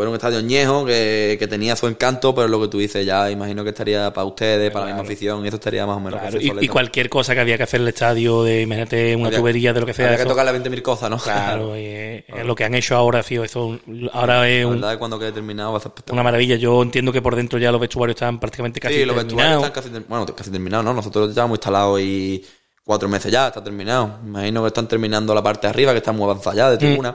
era un estadio añejo que, que tenía su encanto, pero lo que tú dices ya, imagino que estaría para ustedes, para la misma afición, y eso estaría más o menos. Claro, y, y cualquier cosa que había que hacer en el estadio, de imagínate una Había- tubería de lo que sea. Había que eso- tocarle 20.000 cosas, ¿no? Claro, eh, eh, lo que han hecho ahora ha sido eso. Ahora es La un- verdad es que cuando quede terminado va a ser una maravilla. Yo entiendo que por dentro ya los vestuarios están prácticamente casi sí, los vestuarios terminados. están casi, bueno, casi terminados, ¿no? Nosotros ya hemos instalado y cuatro meses ya, está terminado. Imagino que están terminando la parte de arriba, que está muy avanzada ya, de Mm.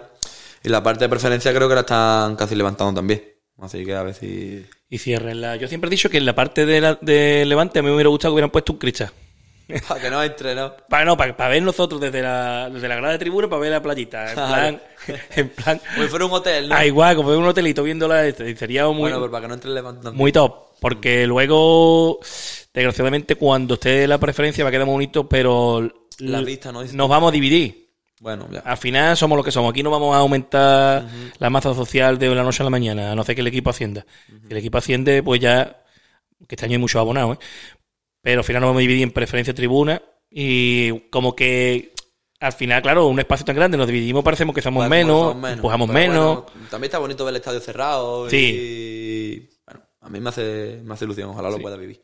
Y la parte de preferencia creo que la están casi levantando también. Así que a ver si... Y cierrenla. Yo siempre he dicho que en la parte de, la- de Levante a mí me hubiera gustado que hubieran puesto un cristal. Para que no entre, ¿no? Para, no, para, para ver nosotros desde la, desde la grada de tribuna, para ver la playita. En plan, en plan. Como si fuera un hotel, ¿no? Ah, igual, como un hotelito viéndola, este, sería muy, bueno, pero para que no entre levantando. muy top. Porque luego, desgraciadamente, cuando esté la preferencia va a quedar muy bonito, pero La vista, ¿no? nos vamos a dividir. Bueno, ya. Al final somos lo que somos. Aquí no vamos a aumentar la masa social de la noche a la mañana, a no ser que el equipo ascienda. El equipo asciende, pues ya, que este año hay muchos abonados, ¿eh? pero al final nos vamos a dividir en preferencia tribuna y como que al final, claro, un espacio tan grande, nos dividimos, parecemos que somos Bueno, menos, somos empujamos Pero menos. bueno, también está bonito ver el estadio cerrado. Sí. Y... Bueno, a mí me hace, me hace ilusión. Ojalá lo pueda vivir.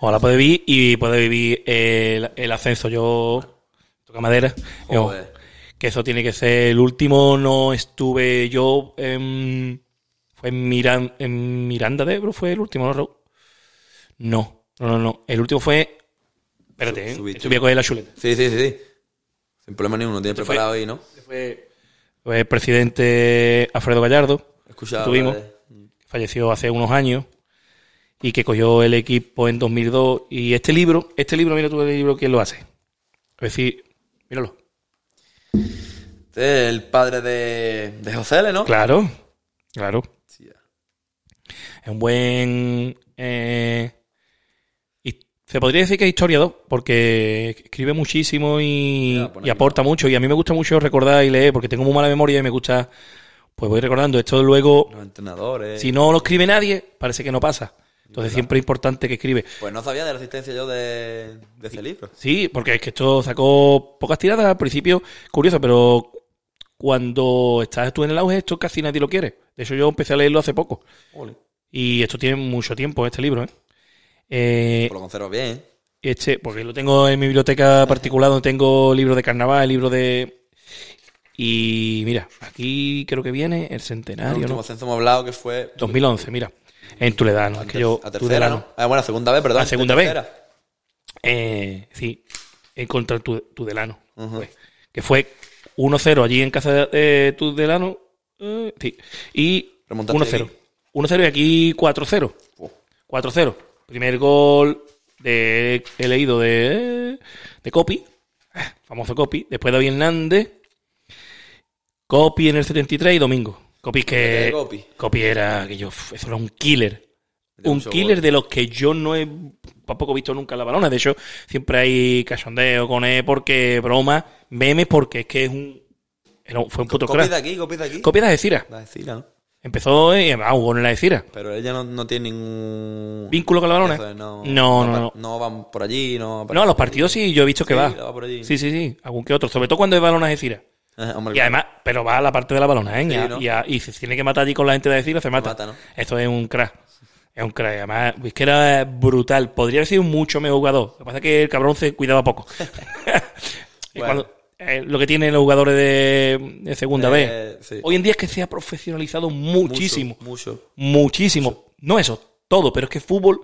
Ojalá puede vivir y puede vivir el, el ascenso. Yo, toca madera. yo- Joder. Que eso tiene que ser el último. No estuve yo en. Fue en, Miran, en Miranda de Ebro, fue el último, ¿no, Raúl? No, no, no, no. El último fue Espérate, ¿eh? voy a coger la chuleta. Sí, sí, sí, sí. Sin problema ninguno, tiene fue- preparado ahí, ¿no? Fue, fue el presidente Alfredo Gallardo, escuchado. Tuvimos. falleció hace unos años y que cogió el equipo en 2002. Y este libro, este libro, mira tú el libro, ¿quién lo hace? Es decir, míralo. Este es el padre de, de José L, ¿no? Claro, claro. Sí. Es un buen. eh, y se podría decir que es historiador, porque escribe muchísimo y, Ya, y aporta mucho. Y a mí me gusta mucho recordar y leer, porque tengo muy mala memoria y me gusta. Pues voy recordando. Esto luego, Los entrenadores. si no lo escribe nadie, parece que no pasa. Entonces siempre es importante que escribe. Pues no sabía de la existencia yo de, de ese libro. Sí, porque es que esto sacó pocas tiradas al principio, curioso, pero cuando estás tú en el auge, esto casi nadie lo quiere. De hecho, yo empecé a leerlo hace poco. Y esto tiene mucho tiempo, este libro, ¿eh? Eh, Pues lo conservo bien. ¿eh? este, porque lo tengo en mi biblioteca particular, donde tengo libros de carnaval, libros de... Y mira, aquí creo que viene el El centenario, último ¿no? hemos hablado que fue 2011, mira. En Tuledano, a, es que ter- yo... a tercera, Tudelano. ¿no? Ah, bueno, segunda vez, perdón. A segunda vez. Eh, sí, en contra de Tu- Tudelano. fue. que fue 1-0 allí en casa de Tudelano. eh, sí. Y Remontaste 1-0. aquí. 1-0 y aquí 4-0. Oh. 4-0. Primer gol de he leído de, de Copi. Ah, Famoso Copi. Después David Hernández. Copi en el 73 y Domingo. Copi que. de? Copi era. Que yo, eso era un killer. Un killer gol. de los que yo no he tampoco visto nunca en la balona. De hecho, siempre hay cachondeo con él porque broma, memes porque es que es un. era fue un puto Copia de crack. aquí, copia de aquí. Copia de Algeciras. La de Cira, ¿no? Empezó y ah, jugó en la Algeciras. Pero ella no, no tiene ningún... ¿Vínculo con la balona? Es, no, No, no, no. No van por allí, no... No, a los partidos sí, yo he visto que Sí, va. va por allí. Sí, sí, sí. Algún que otro. Sobre todo cuando es balona de Algeciras. Eh, hombre, Y además, pero va a la parte de la balona, ¿eh? Sí, y, a- ¿no? y, a- y si se tiene que matar allí con la gente de Algeciras, se mata. mata, ¿no? Esto es un crack. Es un crack. Además, es que era brutal. Podría haber sido mucho mejor jugador. Lo que pasa es que el cabrón se cuidaba poco. Y Bueno. cuando- eh, lo que tienen los jugadores de, de segunda Eh, vez. sí. Hoy en día es que se ha profesionalizado muchísimo. Mucho, mucho. Muchísimo. No eso, todo, pero es que fútbol.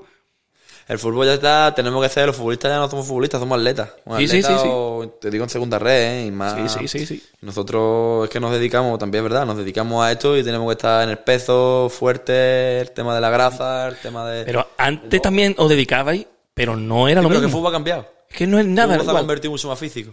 El fútbol ya está, tenemos que ser, los futbolistas ya no somos futbolistas, somos atletas. Un Sí, sí, atleta sí, sí. o- te digo en segunda red, ¿eh? Y más. Sí, sí, sí, sí. Nosotros es que nos dedicamos, también es verdad, nos dedicamos a esto y tenemos que estar en el peso, fuerte, el tema de la grasa, el tema de. Pero antes también os dedicabais, pero no era lo pero que el mismo. fútbol ha cambiado. Es que no es El nada. fútbol se ha convertido mucho más físico.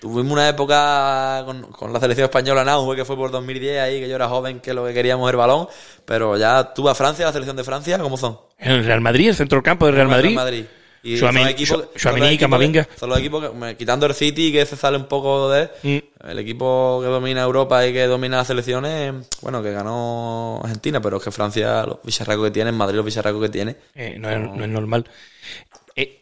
Tuvimos una época con, con la selección española en que fue por 2010, ahí que yo era joven, que lo que queríamos era el balón. Pero ya tú a Francia, la selección de Francia, ¿cómo son? En el Real Madrid, el centro del campo del Real Madrid. Y Tchouaméni- son equipos- Tchou- son los que- Camavinga. Son los equipos que, quitando el City, que se sale un poco de. Mm. El equipo que domina Europa y que domina las selecciones, bueno, que ganó Argentina, pero es que Francia, los bicharracos que tiene, Madrid, los bicharracos que tiene. Eh, no, es, no es normal. Eh,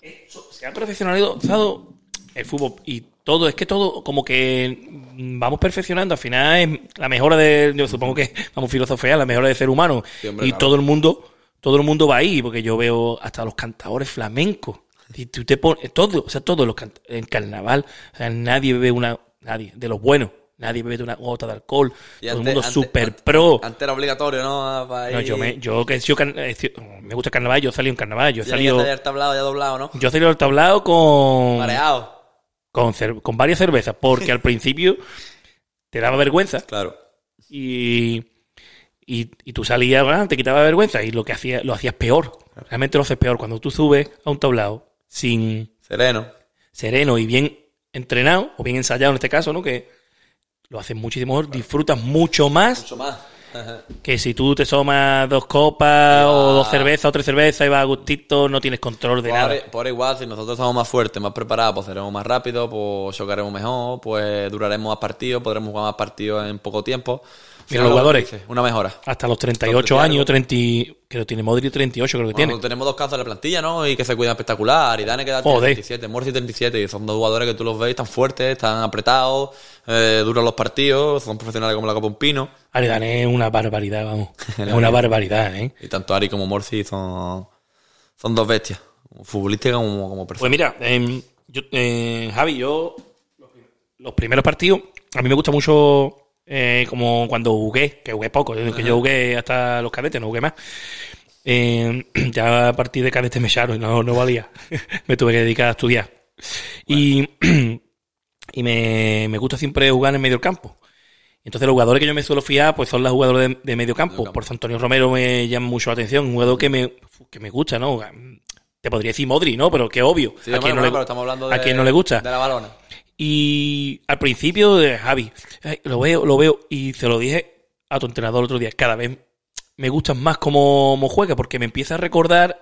eso, se ha profesionalizado el fútbol y todo, es que todo como que vamos perfeccionando. Al final es la mejora de, yo supongo que vamos a filosofear, la mejora del ser humano. Sí, hombre, y claro. todo el mundo, todo el mundo va ahí, porque yo veo hasta los cantadores flamencos. Y tú te pones, todo, o sea, todos los en carnaval, o sea, nadie bebe una, nadie, de los buenos, nadie bebe una gota de alcohol, Y todo antes- el mundo antes- pro. Antes era obligatorio, ¿no? Para No, yo, me, yo que sido- me gusta el carnaval, yo he salido en carnaval, yo he salido, llegaste ya tablado, ya doblado, ¿no? yo he salido al tablado con, Mareado. Con, cer- con varias cervezas, porque al principio te daba vergüenza Claro. y, y, y tú salías, te quitaba vergüenza y lo que hacías, lo hacías peor. Realmente lo haces peor cuando tú subes a un tablado sin Sereno. sereno y bien entrenado, o bien ensayado en este caso, ¿no? Que lo haces muchísimo mejor, disfrutas mucho más Mucho más. Ajá. que si tú te tomas dos copas o dos cervezas o tres cervezas y vas a gustito, no tienes control de Por, nada. por igual, si nosotros estamos más fuertes, más preparados, pues seremos más rápidos, pues chocaremos mejor, pues duraremos más partidos, podremos jugar más partidos en poco tiempo. Mira, los jugadores. Una mejora. Hasta los 38 Los años, 30, y- creo tiene Modric 38, creo que Bueno, tiene. tenemos dos casos en la plantilla, ¿no? Y que se cuidan espectacular. Y Dane que da Joder. 37, Morsi 37. Y son dos jugadores que tú los veis tan fuertes, tan apretados, eh, duran los partidos, son profesionales como la Copa Un Pino. Aridane es una barbaridad, vamos. es una barbaridad, ¿eh? Y tanto Ari como Morsi son, son dos bestias. Futbolistas como, como Pues mira, em, yo, eh, Javi, yo los primeros partidos, a mí me gusta mucho eh, como cuando jugué, que jugué poco, que yo jugué hasta los cadetes, no jugué más. Eh, ya a partir de cadete me echaron y no, no valía. me tuve que dedicar a estudiar. Y, y me, me gusta siempre jugar en medio del campo. Entonces los jugadores que yo me suelo fiar pues son los jugadores de, de medio campo. campo. Por eso Antonio Romero me llama mucho la atención. Un jugador que me, que me gusta, ¿no? Te podría decir Modri, ¿no? Pero que obvio. Sí, a quien no le, pero estamos hablando a de, quien no le gusta. De la balona. Y al principio de Javi, ay, lo veo, lo veo, y se lo dije a tu entrenador el otro día, cada vez me gustan más cómo, cómo juega, porque me empieza a recordar,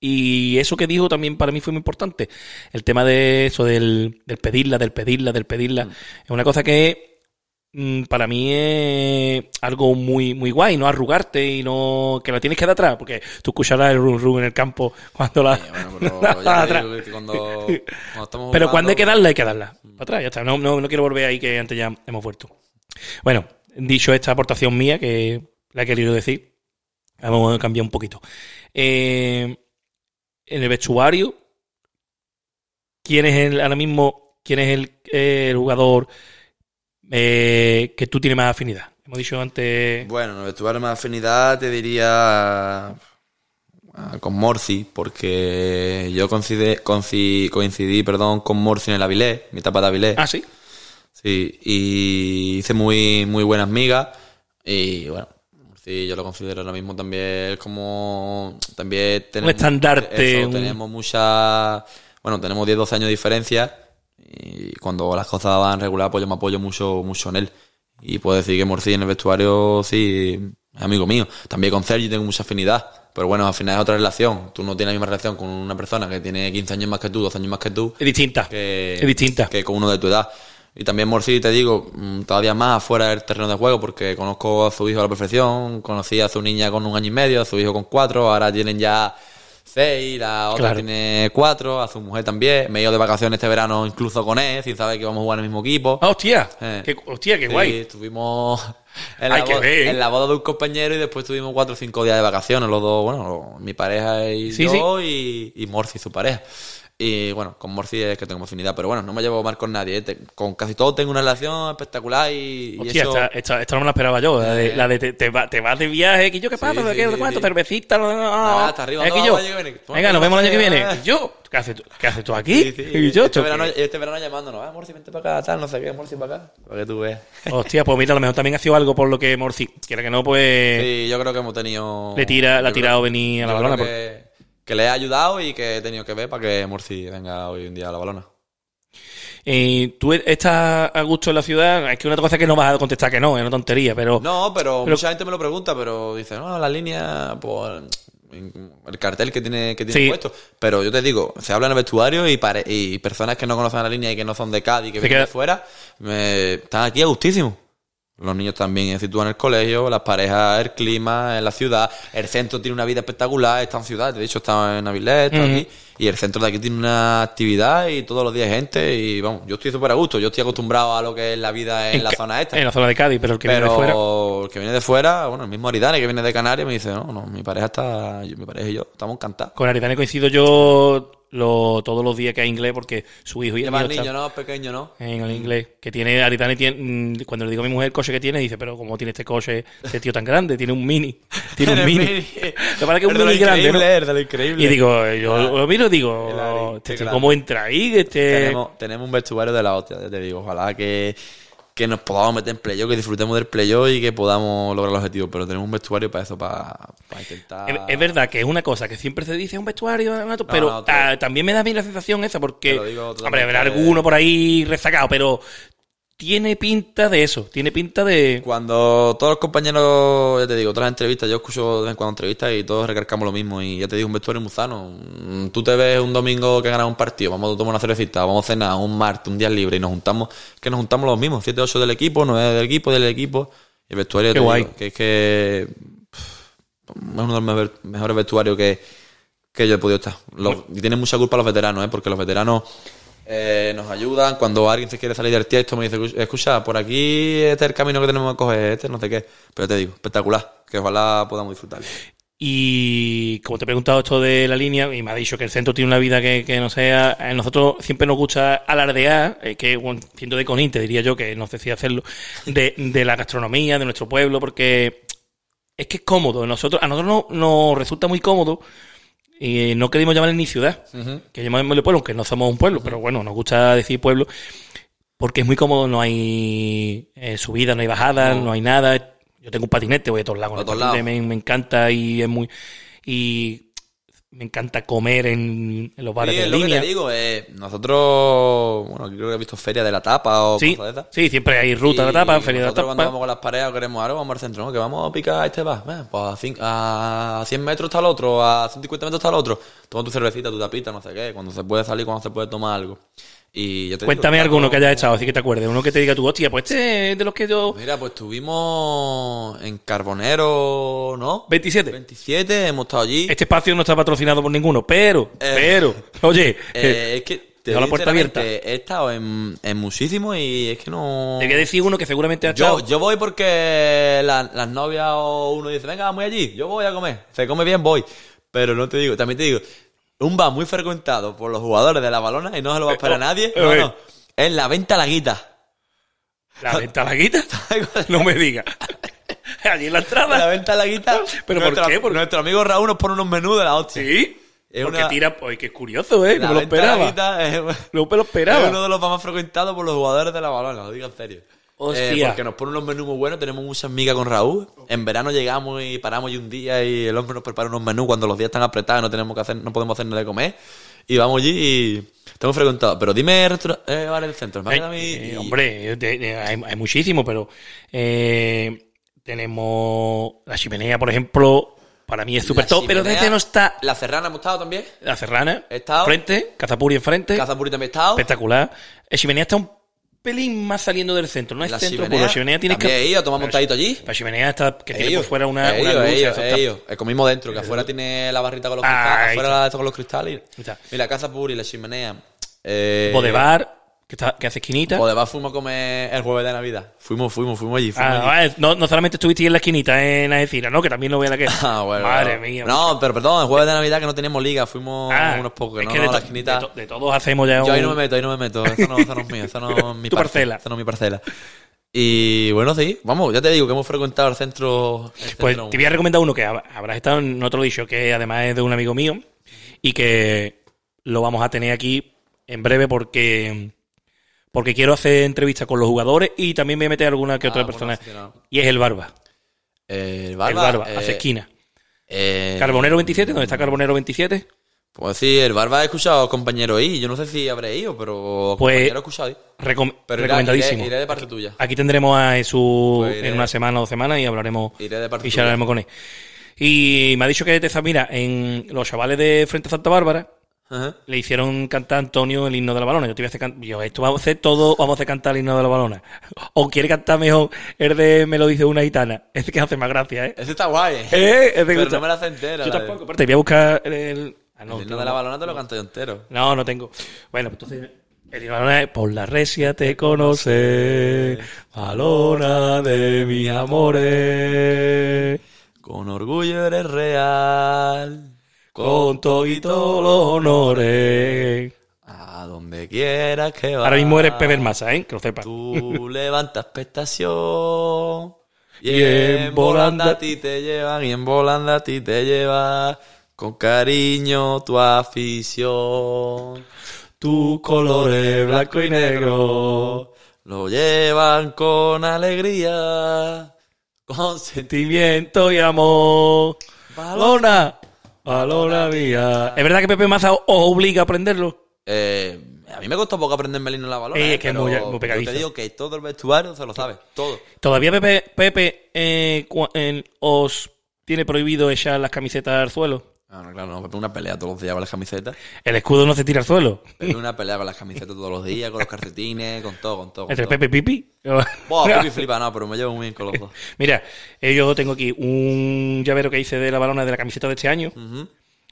y eso que dijo también para mí fue muy importante, el tema de eso del, del pedirla, del pedirla, del pedirla, es una cosa que mm, para mí es algo muy, muy guay, no arrugarte y no que la tienes que dar atrás, porque tú escucharás el run run en el campo cuando la... Sí, bueno, pero la- atrás. cuando, cuando estamos Pero cuando hay que darla, hay que darla. Para atrás, ya está. No, no, no quiero volver ahí que antes ya hemos vuelto. Bueno, dicho esta aportación mía, que la he querido decir, vamos a cambiar un poquito. Eh, en el vestuario, ¿quién es el, ahora mismo, quién es el, eh, el jugador eh, que tú tienes más afinidad? Hemos dicho antes. Bueno, en el vestuario más afinidad te diría ah, con Morci, porque yo coincidí, coincidí, coincidí perdón, con Morci en el Avilés, mi etapa de Avilés. Ah, sí. Sí, y hice muy, muy buenas migas. Y bueno, sí, yo lo considero ahora mismo también como. También tenemos, estandarte, eso, un- tenemos mucha. Bueno, tenemos 10, 12 años de diferencia. Y cuando las cosas van regular, pues yo me apoyo mucho, mucho en él. Y puedo decir que Morci en el vestuario, sí, es amigo mío. También con Sergi tengo mucha afinidad. Pero bueno, al final es otra relación. Tú no tienes la misma relación con una persona que tiene 15 años más que tú, 12 años más que tú Es distinta. que, Es distinta. que con uno de tu edad. Y también Morsi, te digo, mm, todavía más afuera del terreno de juego, porque conozco a su hijo a la perfección, conocí a su niña con un año y medio, a su hijo con cuatro, ahora tienen ya seis, la otra Claro. tiene cuatro, a su mujer también. Me he ido de vacaciones este verano incluso con él, sin saber que vamos a jugar en el mismo equipo. Ah, hostia. Eh. Qué, hostia, qué Sí, guay. estuvimos en Hay la, que boda, ver, ¿eh? en la boda de un compañero y después tuvimos cuatro o cinco días de vacaciones, los dos, bueno, mi pareja y Sí, yo y, y Morci, su pareja. Y bueno, con Morci es que tengo afinidad, pero bueno, no me llevo mal con nadie. ¿eh? Te- con casi todos tengo una relación espectacular y, y Hostia, eso... esta, esta, esta no me la esperaba yo. La de, Eh. la de te, te, va- te vas de viaje, que yo qué pasa, Sí, ¿De qué, sí, sí, cuánto, sí. cervecita, no, no, Nada, hasta arriba, no, que yo. Venga, nos vemos el año que viene. toma. Yo, ¿qué haces tú, ¿Qué haces tú aquí? Y yo, este, ¿tú verano, qué? este verano llamándonos, ah, Morci, vente para acá, tal, no sé qué, Morci para acá, para que tú veas. Hostia, pues mira, a lo mejor también ha sido algo por lo que Morci, quiera que no, pues Sí, yo creo que hemos tenido... le tira, le ha tirado venir a la balona. Que, le ha ayudado y que he tenido que ver para que Morci venga hoy en día a la balona. Eh, tú estás a gusto en la ciudad, es que una cosa que no vas a contestar que no, es una tontería, pero No, pero, Pero- mucha gente me lo pregunta, pero dice, no, la línea, pues, el cartel que tiene, que tiene Sí. puesto. Pero yo te digo, se habla en el vestuario y, pare- y personas que no conocen la línea y que no son de Cádiz, que Se vienen queda- de fuera, me- están aquí a gustísimo. Los niños también se sitúan en el colegio, las parejas, el clima, en la ciudad. El centro tiene una vida espectacular, está en ciudad. De hecho, está en Avilés, está aquí. Y el centro de aquí tiene una actividad y todos los días hay gente. Y vamos, yo estoy súper a gusto. Yo estoy acostumbrado a lo que es la vida en, la zona esta. En la zona de Cádiz, pero el que viene de fuera. el que viene de fuera, bueno, el mismo Aridane que viene de Canarias me dice, no, no, mi pareja está, yo- mi pareja y yo estamos encantados. Con Aridane coincido yo lo- todos los días que hay inglés porque su hijo y Y el niño, ¿no? Pequeño, ¿no? en el inglés. Que tiene Aridane, tiene, mm, cuando le digo a mi mujer el coche que tiene, dice, pero ¿cómo tiene este coche, este tío tan grande? Tiene un mini. Tiene un mini. Me parece que es un lo mini grande, ¿no? increíble, lo. Y digo, yo lo miro y digo, Ari, este. ¿cómo entra ahí? Este... Tenemos, tenemos un vestuario de la hostia, te digo. Ojalá que, que nos podamos meter en playoff, que disfrutemos del playoff y que podamos lograr el objetivo. Pero tenemos un vestuario para eso, para, para intentar... Es, es verdad que es una cosa que siempre se dice un vestuario, pero no, también me da a mí la sensación esa porque, hombre, habrá alguno por ahí rezagado, pero tiene pinta de eso, tiene pinta de... Cuando todos los compañeros, ya te digo, todas las entrevistas, yo escucho de vez en cuando entrevistas y todos recalcamos lo mismo. Y ya te digo, un vestuario muy sano. Mm, Tú te ves un domingo que ganas un partido, vamos a tomar una cervecita, vamos a cenar un martes, un día libre y nos juntamos, que nos juntamos los mismos, 7, 8 del equipo, 9 del equipo, del equipo. Y el vestuario, Qué guay. digo, que es que pff, es uno de los mejor- mejores vestuarios que, que yo he podido estar. Los- y tienen mucha culpa los veteranos, ¿eh? porque los veteranos eh, nos ayudan. Cuando alguien se quiere salir del tiesto, me dice, escucha, por aquí este es el camino que tenemos que coger, este no sé qué. Pero te digo, espectacular, que ojalá podamos disfrutar. Y como te he preguntado esto de la línea, y me ha dicho que el centro tiene una vida que, que no sea. Nosotros siempre nos gusta alardear, eh, que bueno, siendo de Conín, te diría yo que no sé si hacerlo, de, de la gastronomía, de nuestro pueblo, porque es que es cómodo. Nosotros, a nosotros no- nos resulta muy cómodo y no queremos llamarle ni ciudad, que llamémosle pueblo, aunque no somos un pueblo, pero bueno, nos gusta decir pueblo, porque es muy cómodo, no hay eh, subida, no hay bajada, no. No. hay nada. Yo tengo un patinete, voy a todos A lados. Me, me encanta y es muy... Y me encanta comer en, en los bares Sí, de es lo que línea. te digo, eh, nosotros, bueno, aquí creo que he visto Feria de la Tapa o Sí, cosas de esas. sí, siempre hay ruta de la tapa, feria de la nosotros cuando tapa. vamos con las parejas o queremos algo, vamos al centro, ¿no? Que vamos a picar, este va. Ven, pues a, cin- a 100 metros está el otro, a 150 metros está el otro. Toma tu cervecita, tu tapita, no sé qué, cuando se puede salir, cuando se puede tomar algo. Y yo te Cuéntame digo, alguno que hayas echado, así que te acuerdes. Uno que te diga tú, hostia, pues este es de los que yo... Mira, pues estuvimos en Carbonero, ¿no? 27. 27, hemos estado allí. Este espacio no está patrocinado por ninguno, pero, Eh. pero, oye, Eh, es que te la puerta abierta. He estado en, en muchísimo y es que no. te voy a decir uno que seguramente ha Yo, echado. yo voy porque la- las novias o uno dice, venga, vamos allí, yo voy a comer. Se come bien, voy. Pero no te digo, también te digo, un bar muy frecuentado por los jugadores de la balona y no se lo va a esperar oh, nadie. eh, No, eh. no. Es la venta laguita. ¿La venta la guita? No me digas. Allí en la la entrada. venta laguita. ¿Pero por nuestro, qué? Porque- Nuestro amigo Raúl nos pone unos menús de la hostia. Sí. Es Porque una- tira, pues que es curioso, ¿eh? La No me lo esperaba. laguita es, No me lo es uno esperaba. de los más frecuentados por los jugadores de la balona, lo digo en serio. Hostia. Eh, porque nos pone unos menús muy buenos, tenemos muchas migas con Raúl. En verano llegamos y paramos y un día y el hombre nos prepara unos menús cuando los días están apretados no tenemos que hacer, no podemos hacer nada de comer. Y vamos allí y estamos frecuentados. Pero dime eh, bares del centro. Eh, y- hombre, hay, hay muchísimo, pero eh, tenemos la chimenea, por ejemplo, para mí es súper top, pero desde no está La Serrana hemos estado también. la Serrana, He estado. frente, Cazapuri enfrente, Cazapuri también he estado. espectacular. La chimenea está un pelín más saliendo del centro, no es La centro chimenea. La chimenea tienes que... he ido a tomar montadito allí. La chimenea está que tiene Ellos, por fuera una, una ellos, luz, ellos, está- ellos. Eh, comimos dentro, que afuera tiene la barrita con los Ah, cristales. Afuera está. con los cristales. Está. Mira, Casa Puri, la chimenea. Eh, Bodebar, que, está, que hace esquinita. Bodebar fuimos a comer el jueves de Navidad. Fuimos, fuimos, fuimos allí. Fuimos Ah, allí. no, no solamente estuviste en la esquinita en Algeciras, ¿no? Que también lo voy a la que. Ah, bueno, Madre bueno. mía. No, pero perdón, el jueves de Navidad que no teníamos liga, fuimos Ah, unos pocos. Es no, que no, de, la esquinita. de to- de todos hacemos ya Yo ahí no me meto, ahí no me meto. Eso no, eso no es mío, eso no es mi Tu parcela. Eso no es mi parcela. Y bueno, sí, vamos, ya te digo que hemos frecuentado el centro. el Pues centro- te voy a recomendar uno que hab- habrás estado, lo he dicho, que además es de un amigo mío y que lo vamos a tener aquí en breve porque porque quiero hacer entrevistas con los jugadores y también a meter alguna que Ah, otra persona. Y es el Barba. Eh, el el Barba. Barba, eh, hace esquina. eh, Carbonero 27, ¿dónde está Carbonero 27? Pues sí, el Barba he escuchado compañero ahí. Yo no sé si habré ido, pero Pues- compañero he escuchado ahí. Recom- Pero iré- recomendadísimo. Iré, iré de parte tuya. Aquí tendremos a Jesús Pues en una semana o dos semanas y hablaremos Iré de parte y tuya. charlaremos con él. Y me ha dicho que Teza, mira, en los chavales de Frente a Santa Bárbara Ajá. le hicieron cantar a Antonio el himno de la balona. Yo te voy a hacer can- yo, esto vamos a hacer todo, vamos a hacer cantar el himno de la balona. O quiere cantar mejor el de Me lo dice una gitana. Es que hace más gracia, ¿eh? Ese está guay. eh. Eh, es de Pero gusta. no me la entera. Yo de- tampoco, aparte, voy a buscar el... ah, no, el himno tengo- de la balona te lo canto yo entero. no, no tengo. Bueno, pues entonces. El himno de la balona es, Por la recia te conoce, balona de mis amores. Con orgullo eres real. Con todos los honores. A donde quieras que vayas. Ahora mismo eres Pepe Massa, ¿eh? Que lo sepas. Tú levantas prestación. Y, Y en volanda a ti te llevan, y en volanda a ti te lleva con cariño tu afición. Tu color es blanco y negro. Lo llevan con alegría, con sentimiento. Sentimiento y amor. Balona. Balona mía. ¿Es verdad que Pepe Maza os obliga a aprenderlo? Eh, a mí me costó poco aprenderme el himno de la balona. Eh, eh, que es muy- muy yo pegadizo. te digo que todo el vestuario se lo sabe, todo. ¿Todavía Pepe, Pepe eh, os tiene prohibido echar las camisetas al suelo? Ah, no, claro, no, Pepe una pelea todos los días con las camisetas. El escudo no se tira al suelo. Pepe una pelea con las camisetas todos los días, con los calcetines, con todo, con todo. con Entre todo. Pepe y Pipi. Buah, Pipi flipa, no, pero me llevo muy bien con los dos. Mira, eh, yo tengo aquí un llavero que hice de la balona de la camiseta de este año.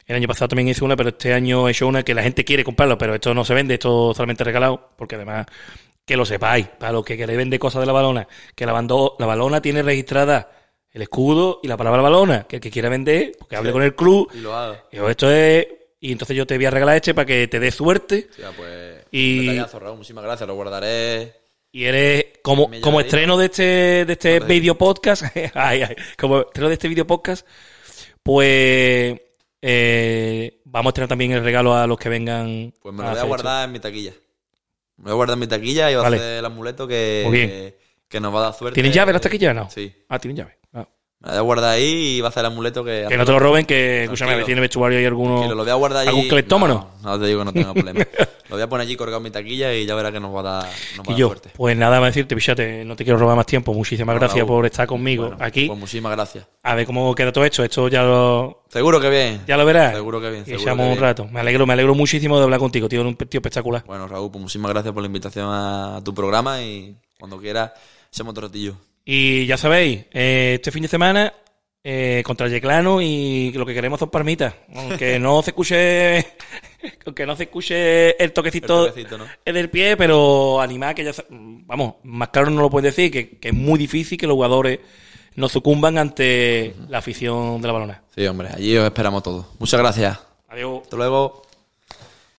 El año pasado también hice una, pero este año he hecho una que la gente quiere comprarlo, pero esto no se vende, esto solamente regalado, porque además que lo sepáis, para los que queréis vender cosas de la balona, que la, bando- la balona tiene registrada el escudo y la palabra balona, que el que quiera vender, porque hable con el club. Y lo hago. Digo, esto es. Y entonces yo te voy a regalar este para que te dé suerte. Ya, pues. Y- Un detallazo, Raúl, muchísimas gracias, lo guardaré. Y eres, como, como estreno de este, de este video podcast, ay, ay, como estreno de este video podcast, pues eh, vamos a estrenar también el regalo a los que vengan. Pues me lo voy a guardar en mi taquilla. Me voy a guardar en mi taquilla y va Vale. a hacer el amuleto que, Muy bien. Que nos va a dar suerte. ¿Tienes llave las taquillas? No. Sí. Ah, tienen llave. Ah. Me lo voy a guardar ahí y va a hacer el amuleto que... Que no te lo roben, que, escúchame, Tranquilo. tiene vestuario y alguno. Lo voy a guardar allí. ¿Algún cleptómano? No, no te digo que no tengo problema. lo voy a poner allí colgado mi taquilla y ya verás que nos va a dar, nos va a dar yo, suerte. pues nada más decirte, pichate, no te quiero robar más tiempo. Muchísimas No, gracias por estar conmigo Bueno, aquí. Pues muchísimas gracias. A ver cómo queda todo esto. Esto ya lo, Seguro que bien. ya lo verás. Seguro que bien. Y echamos que un bien. rato. Me alegro, me alegro muchísimo de hablar contigo, tío. Eres un tío espectacular. Bueno, Raúl, pues muchísimas gracias por la invitación a tu programa y cuando quieras echamos otro ratillo. Y ya sabéis, eh, este fin de semana eh, contra Yeclano y lo que queremos son palmitas. Aunque no se escuche, aunque no se escuche el toquecito, El toquecito, ¿no? en el pie, pero animar que ya, vamos, más claro no lo pueden decir, que, que es muy difícil que los jugadores no sucumban ante la afición de la balona. Sí, hombre, allí os esperamos todos. Muchas gracias. Adiós. Hasta luego.